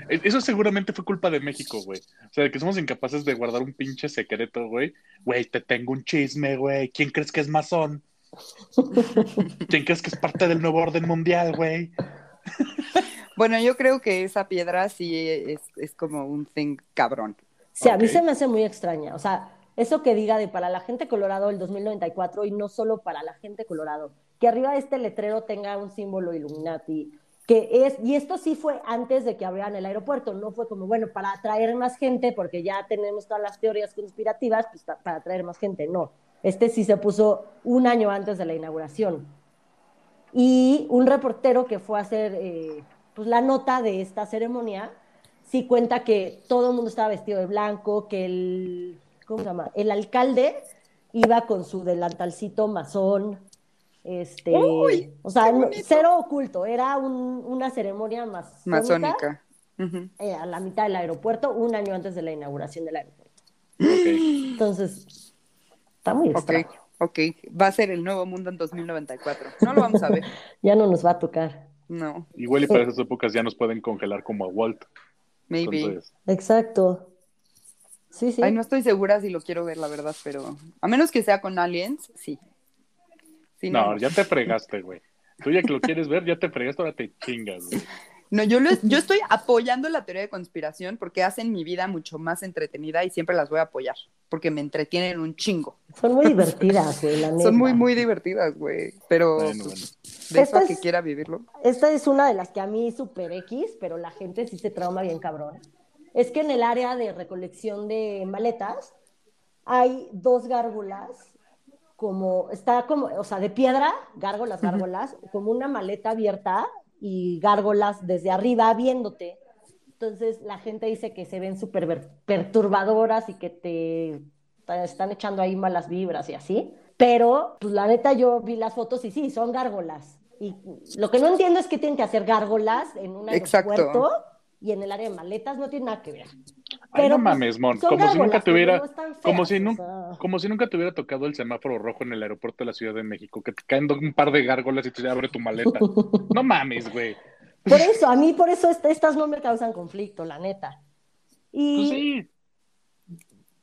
e, Eso seguramente fue culpa de México, güey. O sea, de que somos incapaces de guardar un pinche secreto, güey. Güey, te tengo un chisme, güey. ¿Quién crees que es masón? ¿Quién crees que es parte del nuevo orden mundial, güey? Bueno, yo creo que esa piedra sí es, es como un thing cabrón. Sí, a mí se me hace muy extraña. O sea, eso que diga de para la gente colorado el 2094 y no solo para la gente colorado, que arriba de este letrero tenga un símbolo Illuminati, que es, y esto sí fue antes de que abrieran el aeropuerto, no fue como, bueno, para atraer más gente, porque ya tenemos todas las teorías conspirativas, pues pa- para atraer más gente, no. Este sí se puso un año antes de la inauguración. Y un reportero que fue a hacer eh, pues, la nota de esta ceremonia, sí cuenta que todo el mundo estaba vestido de blanco, que el, ¿cómo se llama? El alcalde iba con su delantalcito masón, este, Uy, o sea, no- cero oculto, era un- una ceremonia masónica, Masónica. Eh, a la mitad del aeropuerto, un año antes de la inauguración del aeropuerto. Ok. Entonces, está muy Ok, extraño. ok. Va a ser el nuevo mundo en 2094. No lo vamos a ver. Ya no nos va a tocar. No, Igual y para esas épocas ya nos pueden congelar como a Walt. maybe. Entonces, Exacto. Sí, sí. Ay, no estoy segura si lo quiero ver, la verdad, pero a menos que sea con aliens, sí. Si no, ya te fregaste, güey. Tú ya que lo quieres ver, ya te fregaste, ahora te chingas, güey. No, yo, lo- yo estoy apoyando la teoría de conspiración porque hacen mi vida mucho más entretenida y siempre las voy a apoyar porque me entretienen un chingo. Son muy divertidas, güey, la neta. Son muy, muy divertidas, güey. Pero Bueno, pues, bueno. de eso que quiera vivirlo. Esta es una de las que a mí super X, pero la gente sí se trauma bien cabrón. Es que en el área de recolección de maletas hay dos gárgolas, como, está como, o sea, de piedra, gárgolas, gárgolas, como una maleta abierta y gárgolas desde arriba viéndote. Entonces la gente dice que se ven súper perturbadoras y que te, te están echando ahí malas vibras y así. Pero, pues la neta, yo vi las fotos y sí, son gárgolas. Y lo que no entiendo es que tienen que hacer gárgolas en un Exacto. Y en el área de maletas no tiene nada que ver. Ay, no pues, mames, Mon. Como si nunca no están como si o nun- sea. como si nunca te hubiera tocado el semáforo rojo en el aeropuerto de la Ciudad de México, que te caen un par de gárgolas y te abre tu maleta. No mames, güey. Por eso, a mí por eso est- estas no me causan conflicto, la neta. Y Pues sí.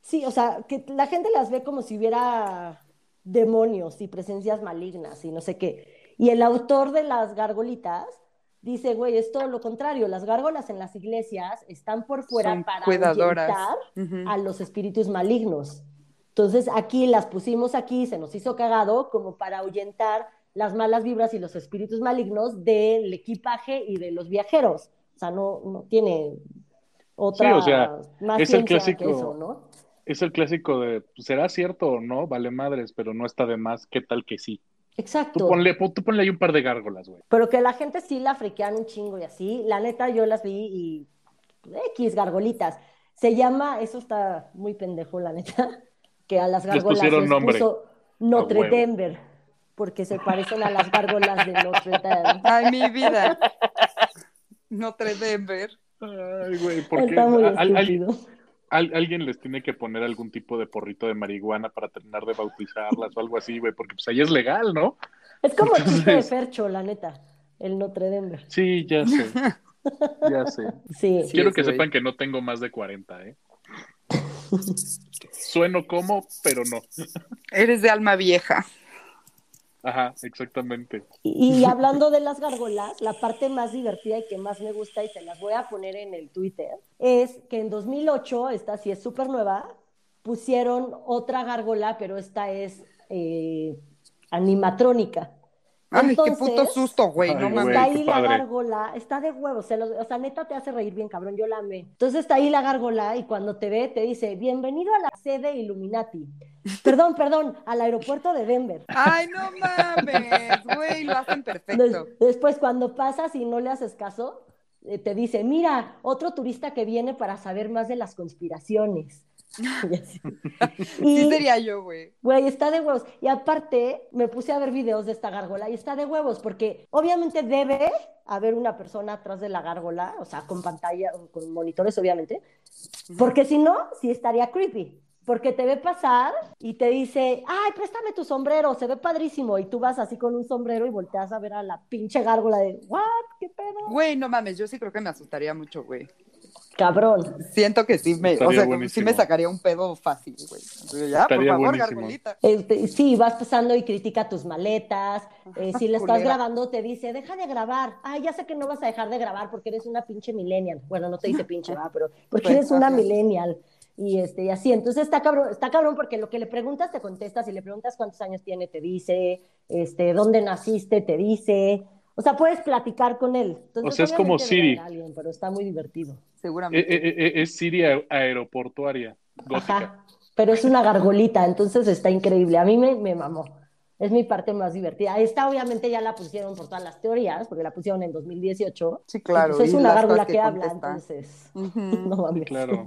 Sí, o sea, que la gente las ve como si hubiera demonios y presencias malignas y no sé qué. Y el autor de las gargolitas dice, güey, es todo lo contrario. Las gárgolas en las iglesias están por fuera Son para cuidadoras. a los espíritus malignos. Entonces aquí las pusimos aquí, se nos hizo cagado como para ahuyentar las malas vibras y los espíritus malignos del equipaje y de los viajeros. O sea, no, no tiene otra Sí, o sea, más es el ciencia que clásico- eso, ¿no? Es el clásico de, pues, ¿será cierto o no? Vale madres, pero no está de más. ¿Qué tal que sí? Tú Exacto. ponle, pon- tú ponle ahí un par de gárgolas, güey. Pero que la gente sí la friquean un chingo y así. La neta, yo las vi y X gargolitas. Se llama, eso está muy pendejo, la neta, que a las Les gárgolas pusieron les nombre. puso Notre. Denver, porque se parecen a las gárgolas de Notre Dame. Ay, mi vida. Notre Denver. Ay, güey, porque Está muy al- al-. Al- alguien les tiene que poner algún tipo de porrito de marihuana para terminar de bautizarlas o algo así, güey, porque pues ahí es legal, ¿no? Es como chiste de Fercho, la neta, el Notre Denver. Sí, ya sé. Ya sé. Sí. Quiero que sepan que no tengo más de 40, ¿eh? Sueno como, pero no. Eres de alma vieja. Ajá, exactamente. Y, y hablando de las gárgolas, la parte más divertida y que más me gusta, y se las voy a poner en el Twitter, es que en 2008, esta sí es súper nueva, pusieron otra gárgola, pero esta es eh, animatrónica. Ay, qué Entonces, puto susto, güey. No güey. Está mames. qué ahí la padre. gárgola, está de huevos, se los- o sea, neta te hace reír bien, cabrón, yo la amé. Entonces está ahí la gárgola y cuando te ve te dice, bienvenido a la sede Illuminati. Perdón, perdón, al aeropuerto de Denver. Ay, no mames, güey, lo hacen perfecto. Des- después cuando pasas y no le haces caso, eh, te dice, mira, otro turista que viene para saber más de las conspiraciones. Y. Sí sería yo, güey. Güey, está de huevos. Y aparte, me puse a ver videos de esta gárgola y está de huevos, porque obviamente debe haber una persona atrás de la gárgola, o sea, con pantalla, con monitores, obviamente, porque si no, sí estaría creepy. Porque te ve pasar y te dice, ay, préstame tu sombrero, se ve padrísimo. Y tú vas así con un sombrero y volteas a ver a la pinche gárgola de, ¿what? ¿Qué pedo? Güey, no mames, yo sí creo que me asustaría mucho, güey. Cabrón. Siento que sí me, o sea, sí me sacaría un pedo fácil, güey. Entonces, Ya, por favor, gargolita. Este, sí, vas pasando y critica tus maletas. eh, si le estás Culera. grabando, te dice, deja de grabar. Ay, ya sé que no vas a dejar de grabar porque eres una pinche millennial. Bueno, no te dice pinche, ¿verdad? pero porque Pues, eres una ajá. millennial. Y, este, y así, entonces está cabrón, está cabrón porque lo que le preguntas te contesta, si le preguntas cuántos años tiene, te dice, este, dónde naciste, te dice, o sea, puedes platicar con él. Entonces, O sea, es como Siri. alguien, pero está muy divertido. Eh, Seguramente. eh, eh, es Siria aeroportuaria, gótica. Ajá, pero es una gargolita, entonces está increíble. A mí me, me mamó. Es mi parte más divertida. Esta obviamente ya la pusieron por todas las teorías, porque la pusieron en 2018. Sí, claro. Entonces es una gárgola que, habla, entonces. No mames. Claro.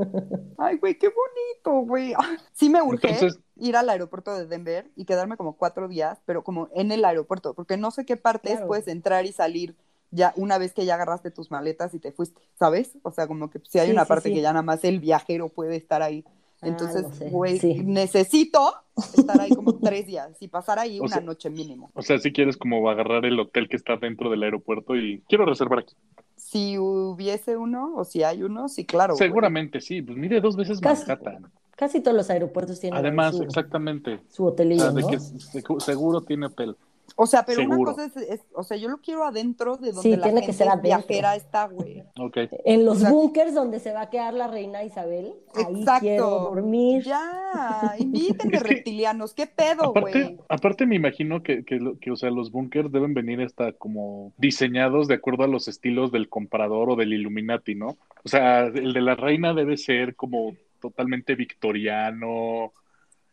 Ay, güey, qué bonito, güey. Ah, Sí me urge Entonces- ir al aeropuerto de Denver y quedarme como cuatro días, pero como en el aeropuerto, porque no sé qué partes Claro. puedes entrar y salir ya una vez que ya agarraste tus maletas y te fuiste, ¿sabes? O sea, como que si hay Sí, una sí, parte sí. que ya nada más el viajero puede estar ahí. Entonces, güey, Sí. necesito estar ahí como tres días y pasar ahí O una sea- noche mínimo. O sea, si quieres como agarrar el hotel que está dentro del aeropuerto y quiero reservar aquí. Si hubiese uno o si hay uno, sí, claro. güey. Seguramente sí, pues mire dos veces Casi- Manhattan. Casi todos los aeropuertos tienen Además, su, exactamente. su hotelillo, Ah, de ¿no? que segu- seguro tiene hotel. O sea, pero Seguro. una cosa es, es- o sea, yo lo quiero adentro de donde Sí, la tiene que gente ser viajera está, güey. Ok. En los O sea- búnkers donde se va a quedar la reina Isabel, ahí Exacto. quiero dormir. Ya, invítenme reptilianos, qué pedo, güey. Aparte, aparte me imagino que, que, lo- que, o sea, los búnkers deben venir hasta como diseñados de acuerdo a los estilos del comprador o del Illuminati, ¿no? O sea, el de la reina debe ser como totalmente victoriano,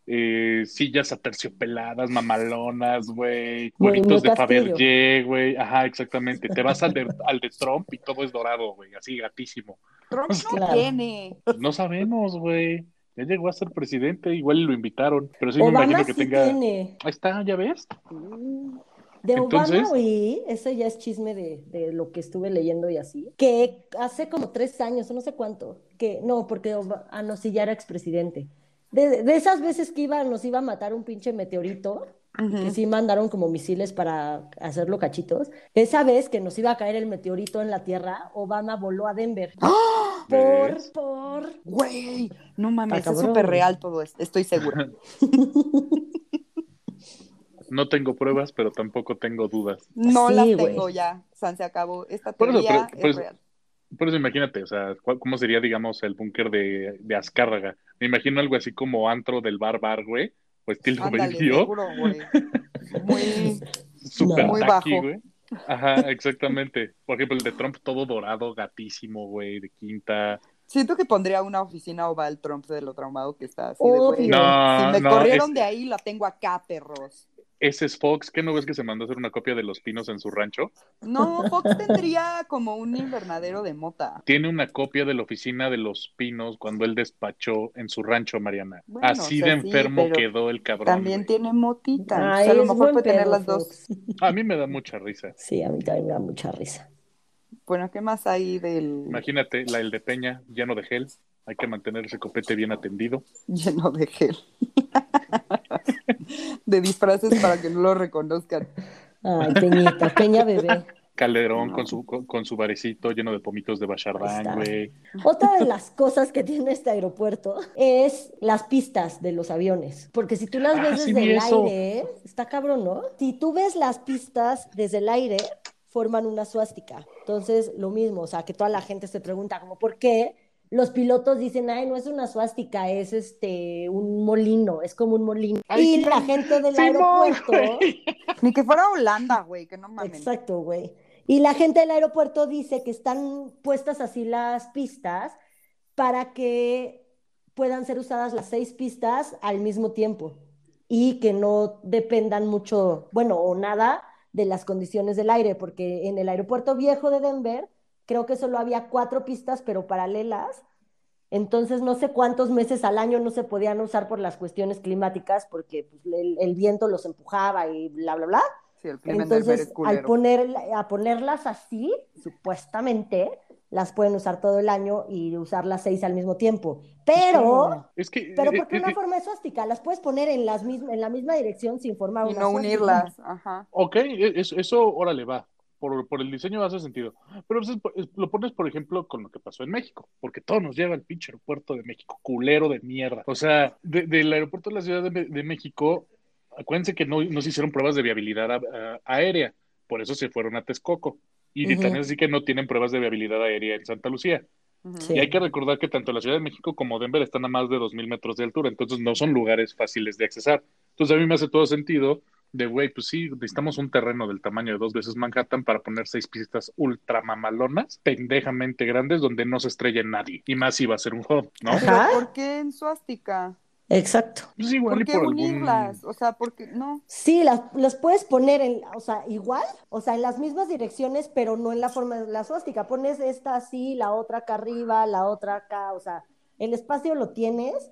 eh, sillas aterciopeladas, mamalonas, güey, muy de. Fabergé, güey, ajá, exactamente. Te vas al de, al de Trump y todo es dorado, güey, así gatísimo. Trump no Claro. tiene. No sabemos, güey. Ya llegó a ser presidente, igual lo invitaron, pero sí me Obama imagino que sí tenga... tiene. Ahí está, ya ves. De Entonces- Obama oí, ese ya es chisme de, de lo que estuve leyendo y así, que hace como tres años, o no sé cuánto, que no, porque Oba- ah, no, sí, ya era expresidente. De, de esas veces que iba, nos iba a matar un pinche meteorito, que sí mandaron como misiles para hacerlo cachitos. Esa vez que nos iba a caer el meteorito en la Tierra, Obama voló a Denver. Por, ¿Ves? por. Güey, no mames, es súper real todo esto, estoy segura. No tengo pruebas, pero tampoco tengo dudas. No Sí, las tengo ya, San se acabó. Esta Por eso, teoría pero- por es eso- real. Por eso imagínate, o sea, ¿cuál- ¿cómo sería, digamos, el búnker de, de Azcárraga? Me imagino algo así como antro del bar bar, güey, o estilo Ándale, vendió, seguro, güey. Muy, super Muy taqui, bajo. güey. Ajá, exactamente. Por ejemplo, el de Trump todo dorado, gatísimo, güey, de quinta. siento que pondría una oficina oval Trump de lo traumado que está así de güey. No, Si me no, corrieron es- de ahí, la tengo acá, perros. Ese es Fox, ¿qué no ves que se mandó a hacer una copia de Los Pinos en su rancho? No, Fox tendría como un invernadero de mota. Tiene una copia de la oficina de Los Pinos cuando él despachó en su rancho, Mariana. Bueno, Así o sea, de enfermo quedó el cabrón. También güey. tiene motita. Ay, o sea, a lo mejor puede tener las dos. Fox. A mí me da mucha risa. Sí, a mí también me da mucha risa. Bueno, ¿qué más hay del Imagínate, la el de Peña, lleno de gel. Hay que mantener ese copete bien atendido. lleno de gel? de disfraces para que no lo reconozcan. Ay, Peñita, Peña bebé. Calderón No. con su con, con su barecito lleno de pomitos de. Bachardán, güey. Otra de las cosas que tiene este aeropuerto es las pistas de los aviones. Porque si tú las Ah, ves sí desde vi el eso. aire, está cabrón, ¿no? Si tú ves las pistas desde el aire, forman una suástica. Entonces, lo mismo, o sea, que toda la gente se pregunta, como, ¿por qué? Los pilotos dicen, ay, no es una suástica, es este un molino, es como un molino. Ay, y sí, la gente del aeropuerto. Ni que fuera Holanda, güey, que no mames. Exacto, güey. Y la gente del aeropuerto dice que están puestas así las pistas para que puedan ser usadas las seis pistas al mismo tiempo y que no dependan mucho, bueno, o nada de las condiciones del aire, porque en el aeropuerto viejo de Denver creo que solo había cuatro pistas, pero paralelas. Entonces no sé cuántos meses al año no se podían usar por las cuestiones climáticas, porque pues, el, el viento los empujaba y bla, bla, bla. Sí, el es Entonces, al poner, a ponerlas así, supuestamente, las pueden usar todo el año y usar las seis al mismo tiempo. Pero, Es que pero eh, ¿por qué eh, una eh, forma de suástica? Las puedes poner en, las misma, en la misma dirección sin formar Y una no suástica. unirlas, ajá. Ok, e- eso, eso órale, va. Por, por el diseño hace sentido. Pero pues, es- es- lo pones, por ejemplo, con lo que pasó en México, porque todo nos lleva al pinche aeropuerto de México, culero de mierda. O sea, de- del aeropuerto de la Ciudad de, de México, acuérdense que no, no se hicieron pruebas de viabilidad a- a- aérea, por eso se fueron a Texcoco. Y Ujú. tan es así que no tienen pruebas de viabilidad aérea en Santa Lucía. Sí. Y hay que recordar que tanto la Ciudad de México como Denver están a más de 2.000 metros de altura, entonces no son lugares fáciles de accesar. Entonces a mí me hace todo sentido de, güey, pues sí, necesitamos un terreno del tamaño de dos veces Manhattan para poner seis pistas ultra mamalonas, pendejamente grandes, donde no se estrelle nadie. Y más si va a ser un hub, ¿no? Ajá. Pero ¿por qué en suástica? Exacto. Pues igual ¿Por y qué por algún... unirlas? O sea, porque no. Sí, las, las puedes poner en, o sea, igual, o sea, en las mismas direcciones, pero no en la forma de la suástica. Pones esta así, la otra acá arriba, la otra acá, o sea, el espacio lo tienes.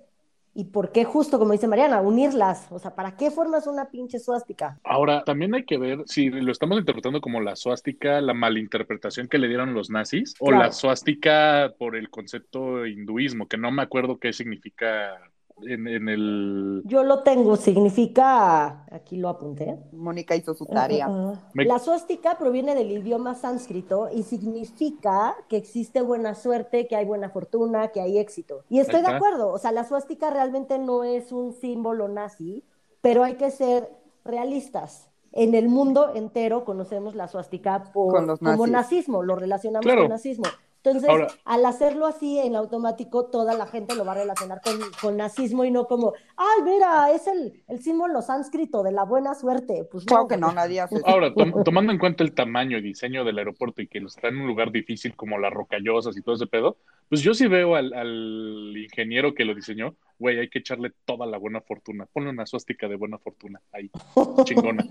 ¿Y por qué justo, como dice Mariana, unirlas? O sea, ¿para qué formas una pinche suástica? Ahora, también hay que ver si lo estamos interpretando como la suástica, la malinterpretación que le dieron los nazis, o Claro. la suástica por el concepto hinduismo, que no me acuerdo qué significa en, en el... Yo lo tengo, significa, aquí lo apunté. Mónica hizo su tarea. Me- La suástica proviene del idioma sánscrito y significa que existe buena suerte, que hay buena fortuna, que hay éxito. Y estoy de acuerdo, o sea, la suástica realmente no es un símbolo nazi, pero hay que ser realistas. En el mundo entero conocemos la suástica por, como nazis. nazismo, lo relacionamos Claro. con nazismo. Entonces, Ahora- al hacerlo así en automático, toda la gente lo va a relacionar con, con nazismo y no como, ay, mira, es el, el símbolo sánscrito de la buena suerte. Pues Claro no, que no, nadie hace eso. Ahora, tom- tomando en cuenta el tamaño y diseño del aeropuerto y que está en un lugar difícil como las rocallosas y todo ese pedo, pues yo sí veo al, al ingeniero que lo diseñó, güey, hay que echarle toda la buena fortuna. Ponle una suástica de buena fortuna ahí, chingona.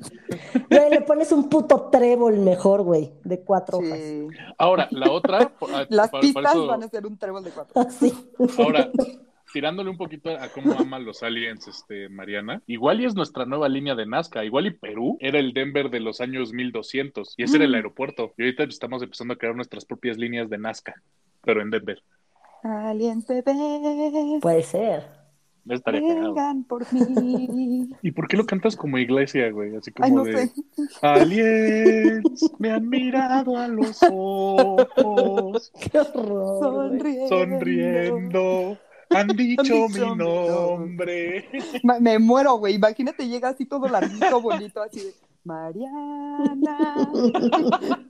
Güey, le pones un puto trébol mejor, güey, de cuatro hojas. Sí. Ahora, la otra, por- a- Las para- para pistas eso- van a ser un trébol de cuatro. Así. ahora, tirándole un poquito a cómo aman los aliens, este, Mariana, igual y es nuestra nueva línea de Nazca, igual y Perú era el Denver de los años 1200 y ese era el Mm. aeropuerto. Y ahorita estamos empezando a crear nuestras propias líneas de Nazca, pero en Denver. Aliens bebés, Puede ser. Estaría cagado. vengan por mí. ¿Y por qué lo cantas como iglesia, güey? Así como Ay, no de sé. aliens me han mirado a los ojos, Qué horror. Sonriendo. sonriendo, han dicho, dicho mi mi nombre. Me muero, güey. Imagínate, llega así todo larguito, bonito, así de Mariana,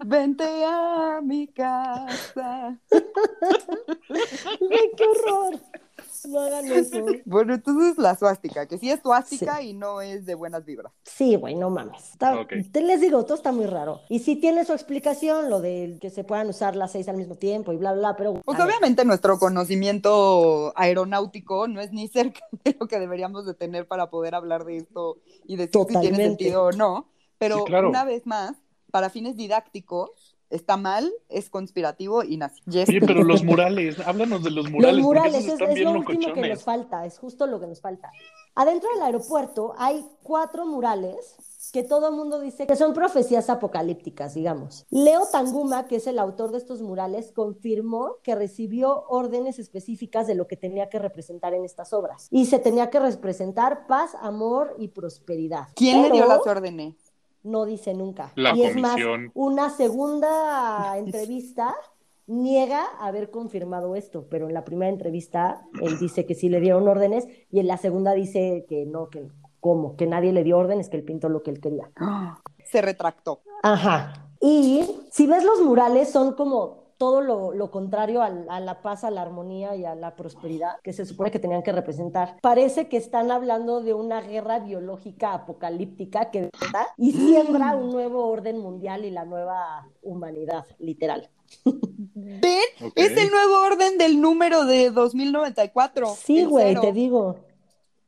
vente a mi casa. Qué horror. No hagan eso. Bueno, entonces la suástica, que sí es suástica y no es de buenas vibras. Sí, güey, no mames. Está-. Te les digo, todo está muy raro. Y sí tiene su explicación, lo de que se puedan usar las seis al mismo tiempo y bla, bla, pero... Pues obviamente nuestro conocimiento aeronáutico no es ni cerca de lo que deberíamos de tener para poder hablar de esto y decir si tiene sentido o no. Pero Sí, claro. una vez más, para fines didácticos, está mal, es conspirativo y nazi. Yes. Oye, pero los murales, háblanos de los murales. los murales es, lo último que nos falta, es justo lo que nos falta. Adentro del aeropuerto hay cuatro murales que todo el mundo dice que son profecías apocalípticas, digamos. Leo Tanguma, que es el autor de estos murales, confirmó que recibió órdenes específicas de lo que tenía que representar en estas obras. Y se tenía que representar paz, amor y prosperidad. ¿Quién le dio las órdenes? No dice nunca. La y es más, una segunda entrevista niega haber confirmado esto, pero en la primera entrevista él dice que sí le dieron órdenes y en la segunda dice que no, que cómo, que nadie le dio órdenes, que él pintó lo que él quería. Se retractó. Ajá. Y si ves los murales, son como todo lo, lo contrario al- a, la paz, a la armonía y a la prosperidad que se supone que tenían que representar. Parece que están hablando de una guerra biológica apocalíptica que da y siembra un nuevo orden mundial y la nueva humanidad, literal. ¿Ven? Es el nuevo orden del número de 2094. Sí, güey, te digo.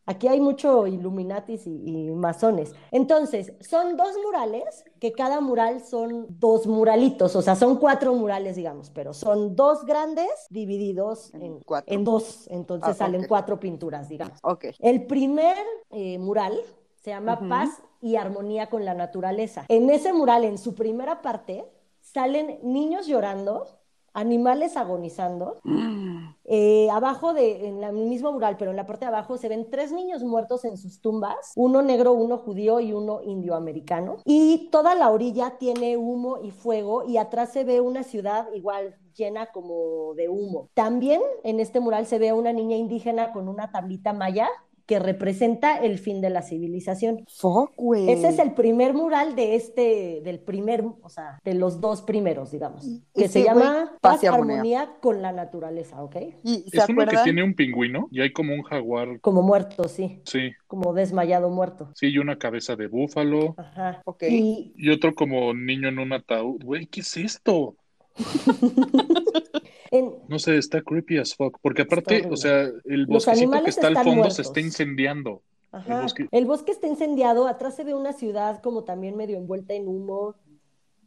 Aquí hay mucho Illuminatis y, y masones. Entonces, son dos murales, que cada mural son dos muralitos, o sea, son cuatro murales, digamos, pero son dos grandes divididos En en, cuatro. en dos, entonces Ah, salen cuatro pinturas, digamos. Ok. El primer eh, mural se llama. Paz y Armonía con la Naturaleza. En ese mural, en su primera parte, salen niños llorando, animales agonizando, eh, abajo de, en el mismo mural, pero en la parte de abajo se ven tres niños muertos en sus tumbas, uno negro, uno judío y uno indioamericano. Y toda la orilla tiene humo y fuego y atrás se ve una ciudad igual llena como de humo. También en este mural se ve a una niña indígena con una tablita maya que representa el fin de la civilización. Fuck, güey. Ese es el primer mural de este, del primer, o sea, de los dos primeros, digamos, que se llama güey, Paz, y armonía. Armonía con la naturaleza, ¿ok? ¿Y se Es uno que acuerdan? tiene un pingüino y hay como un jaguar. Como muerto, sí, Sí, como desmayado muerto. sí, y una cabeza de búfalo. Ajá. Ok. Y Y otro como niño en un ataúd. Güey, ¿qué es esto? En, No sé, está creepy as fuck. Porque aparte, o sea, el bosquecito que está al fondo se está incendiando. ajá, El bosque- el bosque está incendiado, atrás se ve una ciudad como también medio envuelta en humo.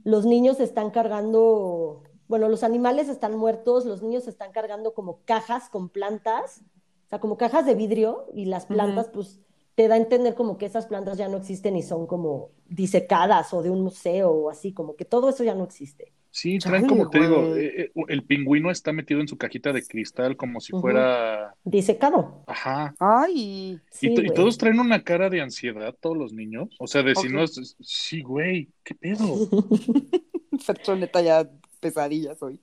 Los niños están cargando, bueno, los animales están muertos, los niños están cargando como cajas con plantas, o sea, como cajas de vidrio y las plantas, pues, te da a entender como que esas plantas ya no existen y son como disecadas o de un museo o así, como que todo eso ya no existe. Sí, traen como te digo, eh, eh, el pingüino está metido en su cajita de cristal como si fuera. Disecado. Ajá. Ay. Sí, y, todos traen una cara de ansiedad, todos los niños. O sea, de si no es. Sí, güey, ¿qué pedo? Neta, ya pesadillas hoy.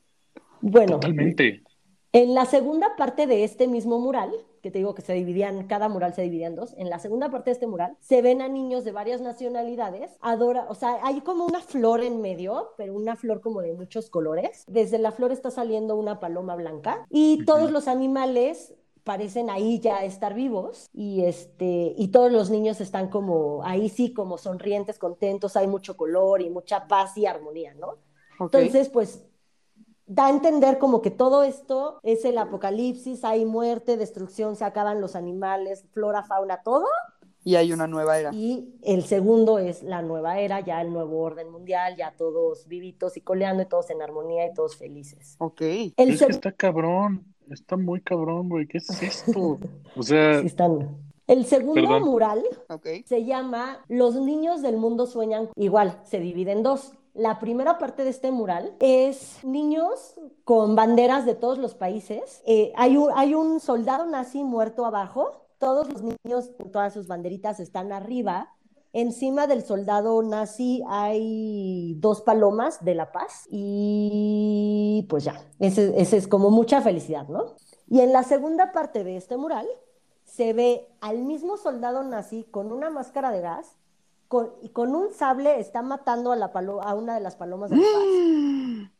Bueno, Totalmente. En la segunda parte de este mismo mural, que te digo que se dividían, cada mural se dividía en dos, en la segunda parte de este mural se ven a niños de varias nacionalidades, adora, o sea, hay como una flor en medio, pero una flor como de muchos colores. Desde la flor está saliendo una paloma blanca y todos los animales parecen ahí ya estar vivos y este y todos los niños están como ahí sí como sonrientes, contentos, hay mucho color y mucha paz y armonía, ¿no? Entonces, pues da a entender como que todo esto es el apocalipsis, hay muerte, destrucción, se acaban los animales, flora, fauna, todo. Y hay una nueva era. Y el segundo es la nueva era, ya el nuevo orden mundial, ya todos vivitos y coleando y todos en armonía y todos felices. Ok. El Es que está cabrón. Está muy cabrón, güey. ¿Qué es esto? O sea, sí están. El segundo Perdón. mural Ok. se llama Los niños del mundo sueñan. Igual, se divide en dos. La primera parte de este mural es niños con banderas de todos los países. Eh, hay, un, soldado nazi muerto abajo. Todos los niños con todas sus banderitas están arriba. Encima del soldado nazi hay dos palomas de la paz y pues ya, ese es como mucha felicidad, ¿no? Y en la segunda parte de este mural se ve al mismo soldado nazi con una máscara de gas con, y con un sable está matando a, la palo- a una de las palomas de la paz.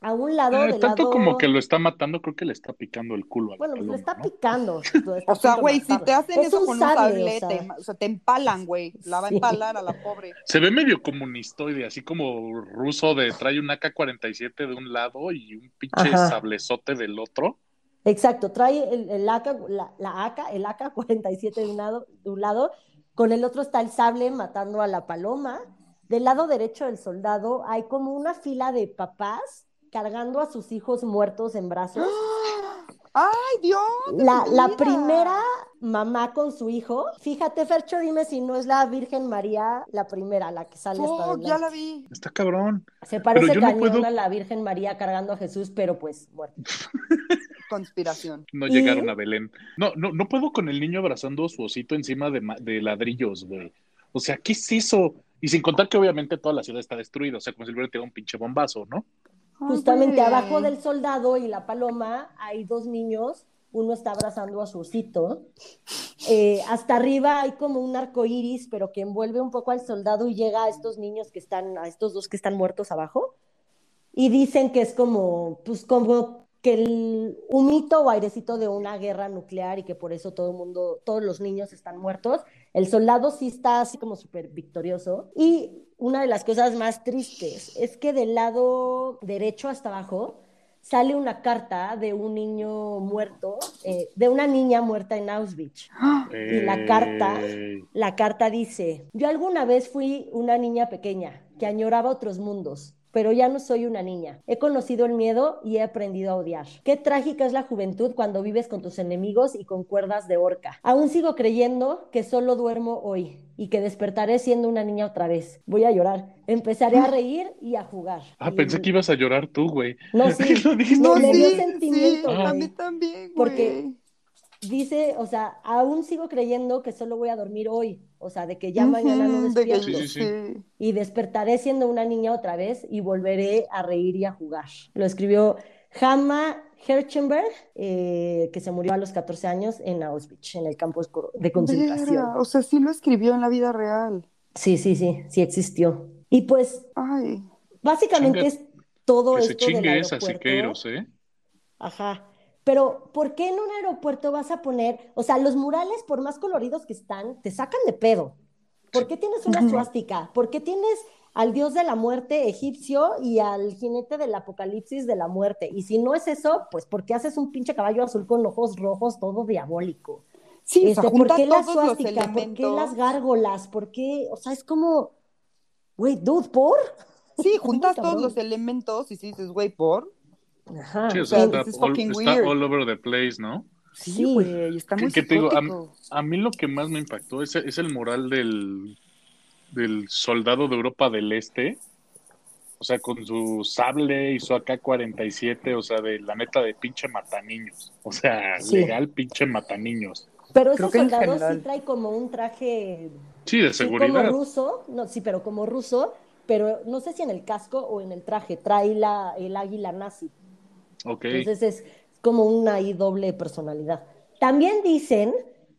A un lado, eh, del tanto lado... como que lo está matando, creo que le está picando el culo a la Bueno, pues paloma, le está ¿no? picando. está O sea, güey, si te hacen Es eso un con un sable, o sea, te, o sea, te empalan, güey. La va a empalar a la pobre. Se ve medio comunistoide, así como ruso de trae un AK-47 de un lado y un pinche Ajá. sablezote del otro. Exacto, trae el, el AK, la, la AK, el AK-47 de un, lado, de un lado, con el otro está el sable matando a la paloma. Del lado derecho del soldado hay como una fila de papás cargando a sus hijos muertos en brazos. ¡Ay, Dios! La, la primera mamá con su hijo, fíjate, Fercho, dime si no es la Virgen María la primera, la que sale hasta Fuck, ya la vi. Está cabrón. Se parece no cañón puedo- a la Virgen María cargando a Jesús, pero pues muerto. Conspiración. No Y- llegaron a Belén. No, no, no puedo con el niño abrazando a su osito encima de, ma- de ladrillos, güey. O sea, ¿qué es eso? Y sin contar que obviamente toda la ciudad está destruida, o sea, como si hubiera tenido un pinche bombazo, ¿no? Justamente abajo del soldado y la paloma hay dos niños, uno está abrazando a su osito. Eh, hasta arriba hay como un arco iris, pero que envuelve un poco al soldado y llega a estos niños que están, a estos dos que están muertos abajo. Y dicen que es como, pues como que el humito o airecito de una guerra nuclear y que por eso todo el mundo, todos los niños están muertos. El soldado sí está así como súper victorioso. Y una de las cosas más tristes es que del lado derecho hasta abajo sale una carta de un niño muerto, eh, de una niña muerta en Auschwitz. Y la carta, la carta dice, yo alguna vez fui una niña pequeña que añoraba otros mundos, pero ya no soy una niña. He conocido el miedo y he aprendido a odiar. Qué trágica es la juventud cuando vives con tus enemigos y con cuerdas de horca. Aún sigo creyendo que solo duermo hoy y que despertaré siendo una niña otra vez. Voy a llorar. Empezaré a reír y a jugar. Ah, Y- pensé que ibas a llorar tú, güey. No, sí. No, me sí, dio sí, sentimiento, a mí también, güey. Porque- Dice, o sea, aún sigo creyendo que solo voy a dormir hoy, o sea, de que ya mañana no Ujú, de que- despierto. Sí, sí, sí. y despertaré siendo una niña otra vez y volveré a reír y a jugar. Lo escribió Hannah Herchenberg, eh, que se murió a los 14 años en Auschwitz, en el campo de concentración. O sea, sí lo escribió en la vida real. Sí, sí, sí, sí existió. Y pues Ay. básicamente Chinga, es todo Que se esto del chingue esa aeropuerto. Siqueiros, ¿eh? Ajá. Pero, ¿por qué en un aeropuerto vas a poner, o sea, los murales, por más coloridos que están, te sacan de pedo? ¿Por qué tienes una suástica? ¿Por qué tienes al dios de la muerte egipcio y al jinete del apocalipsis de la muerte? Y si no es eso, pues ¿por qué haces un pinche caballo azul con ojos rojos, todo diabólico? Sí, o Este, sea, ¿por qué la todos los suástica? ¿Por qué elementos. las gárgolas? ¿Por qué? O sea, es como, güey, dude, ¿por? Sí, juntas todos los elementos y sí dices, güey, ¿por? Ajá. Sí, o o sea, sea, está, all, está over the place, ¿no? Sí, güey, está ¿Qué- muy qué te digo? A, a mí lo que más me impactó es, es el moral del, del soldado de Europa del Este. O sea, con su sable y su AK-47, o sea, de la neta de pinche mataniños. O sea, Sí. legal pinche mataniños. Pero Creo ese en soldado sí trae como un traje Sí, de Sí, como seguridad. ruso, no, sí, pero como ruso, pero no sé si en el casco o en el traje trae la, el águila nazi. Ok. Entonces es como una ahí doble personalidad. También dicen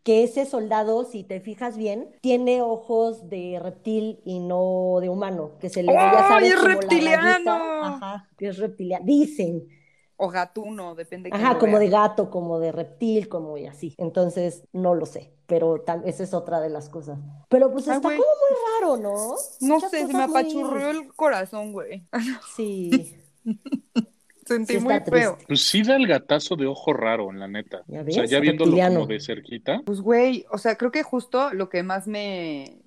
que ese soldado, si te fijas bien, tiene ojos de reptil y no de humano, que se le ve, ya ¡Ay, sabes, es reptiliano! Ajá, es reptiliano. Dicen, O gatuno, depende ajá, como de gato, como de reptil, como y así. Entonces, no lo sé, pero esa es otra de las cosas. Pero pues Ay, está güey. como muy raro, ¿no? No Muchas sé, se me cosas muy- el corazón, güey. Sí, Sentí Sí, muy feo. triste. Pues sí da el gatazo de ojo raro, la neta. ¿Ya O sea, ya viéndolo Reptiliano. como de cerquita. Pues, güey, o sea, creo que justo lo que más me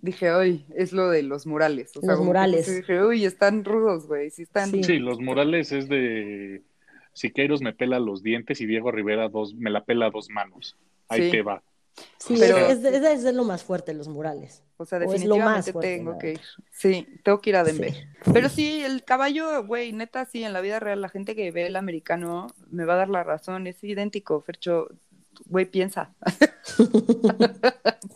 dije hoy es lo de los murales. O sea, Los murales. dije, uy, están rudos, güey. Sí, están. Sí. Sí, los murales es de Siqueiros me pela los dientes y Diego Rivera dos, me la pela a dos manos. Ahí Sí. te va. Sí, Pero- es, es, es de lo más fuerte, los murales. O sea, O es definitivamente más fuerte, tengo que ir. Sí, tengo que ir a Denver. Sí. Pero sí, el caballo, güey, neta, sí, en la vida real, la gente que ve el americano me va a dar la razón. Es idéntico, Fercho. Güey, piensa.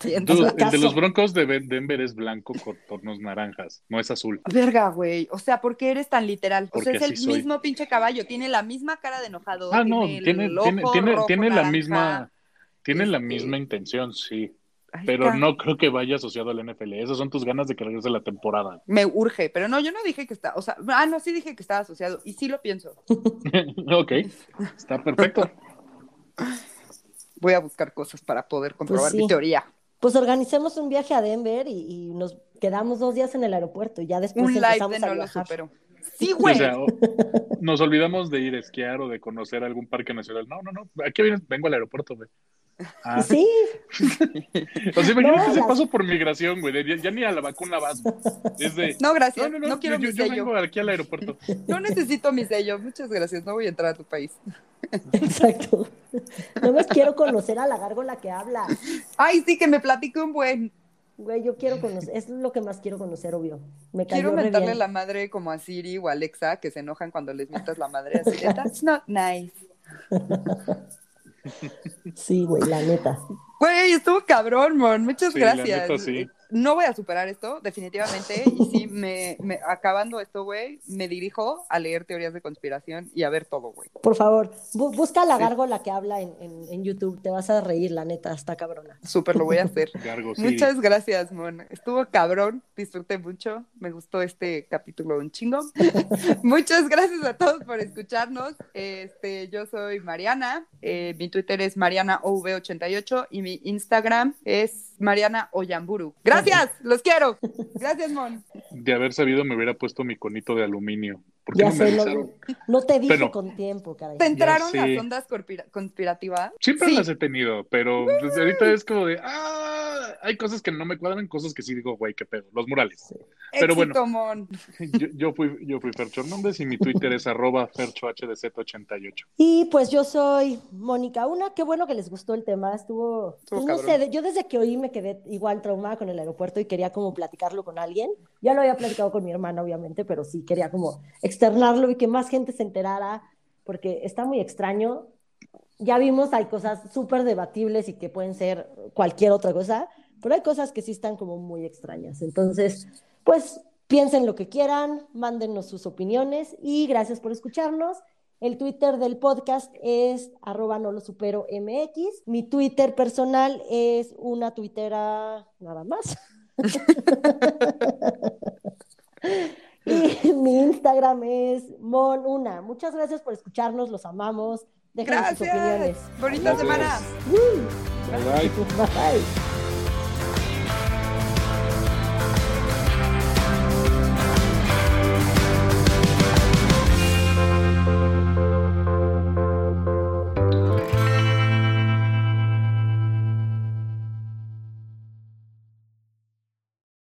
piensa. Dude, el de los Broncos de Denver es blanco con tonos naranjas, no es azul. Verga, güey. O sea, ¿por qué eres tan literal? O Porque sea, es el soy. mismo pinche caballo. Tiene la misma cara de enojado. Ah, no, el tiene, ojo tiene, tiene, rojo, tiene la misma, tiene la Este- misma intención, sí. Ahí Pero está. no creo que vaya asociado al NFL. Esas son tus ganas de que regrese la temporada. Me urge, pero no, yo no dije que está, o sea, ah, no, sí dije que estaba asociado y sí lo pienso. ok, está perfecto. Voy a buscar cosas para poder comprobar sí. mi teoría. Pues organicemos un viaje a Denver y, y nos quedamos dos días en el aeropuerto y ya después Un live empezamos de a no lo viajar. supero. Sí, O güey. sea, o- nos olvidamos de ir a esquiar o de conocer algún parque nacional. No, no, no. Aquí vienes, vengo al aeropuerto, güey. Ah, Sí, o sea, imagínate No, ese paso por migración, güey. Ya, ya ni a la vacuna vas, güey. Es de, No, gracias. no, No, no, no, quiero yo, mi yo sello. vengo aquí al aeropuerto. No necesito mi sello. Muchas gracias. No voy a entrar a tu país. exacto. No me quiero conocer a la gárgola que habla. Ay, sí, que me platique un buen. Güey, yo quiero conocer, es lo que más quiero conocer, obvio. Me cayó Quiero mentarle bien. la madre como a Siri o a Alexa, que se enojan cuando les mientas la madre así that's not nice. Sí, güey, la neta. Güey, estuvo cabrón, mon. Muchas Sí, la gracias. neta, sí. No voy a superar esto, definitivamente. Y sí, me, me- acabando esto, güey, me dirijo a leer teorías de conspiración y a ver todo, güey. Por favor, bu- busca la gárgola que habla en, en- en YouTube. Te vas a reír, la neta, está cabrona. Súper lo voy a hacer. Gargo, sí. Muchas gracias, Mon. Estuvo cabrón, disfruté mucho, me gustó este capítulo un chingo. Muchas gracias a todos por escucharnos. Este, yo soy Mariana, eh, mi Twitter es MarianaOV88 y mi Instagram es Mariana Oyamburu. Gracias, los quiero. Gracias, Mon. De haber sabido me hubiera puesto mi conito de aluminio. ¿Por qué Ya no sé, avisaron? no te dije con tiempo, caray. ¿Te entraron las ondas conspira- conspirativas? Siempre Sí. las he tenido, pero desde ahorita es como de, ah, hay cosas que no me cuadran, cosas que sí digo, güey, qué pedo, los murales. Pero bueno. Éxito, Mon. Yo, yo fui, yo fui Fercho Hernández y mi Twitter es arroba ferchohdz88. Y pues yo soy Mónica Una, qué bueno que les gustó el tema, estuvo, Estuvo pues, no sé, yo desde que oí me quedé igual traumada con el aeropuerto y quería como platicarlo con alguien, ya lo había platicado con mi hermana obviamente, pero sí quería como externarlo y que más gente se enterara, porque está muy extraño, ya vimos, hay cosas súper debatibles y que pueden ser cualquier otra cosa, pero hay cosas que sí están como muy extrañas, entonces, pues piensen lo que quieran, mándenos sus opiniones y gracias por escucharnos. El Twitter del podcast es arroba no lo supero MX. Mi Twitter personal es una tuitera nada más. y mi Instagram es monuna. Muchas gracias por escucharnos, los amamos. Déjenos sus opiniones. Gracias. Bonita Gracias. semana. Bye bye. bye.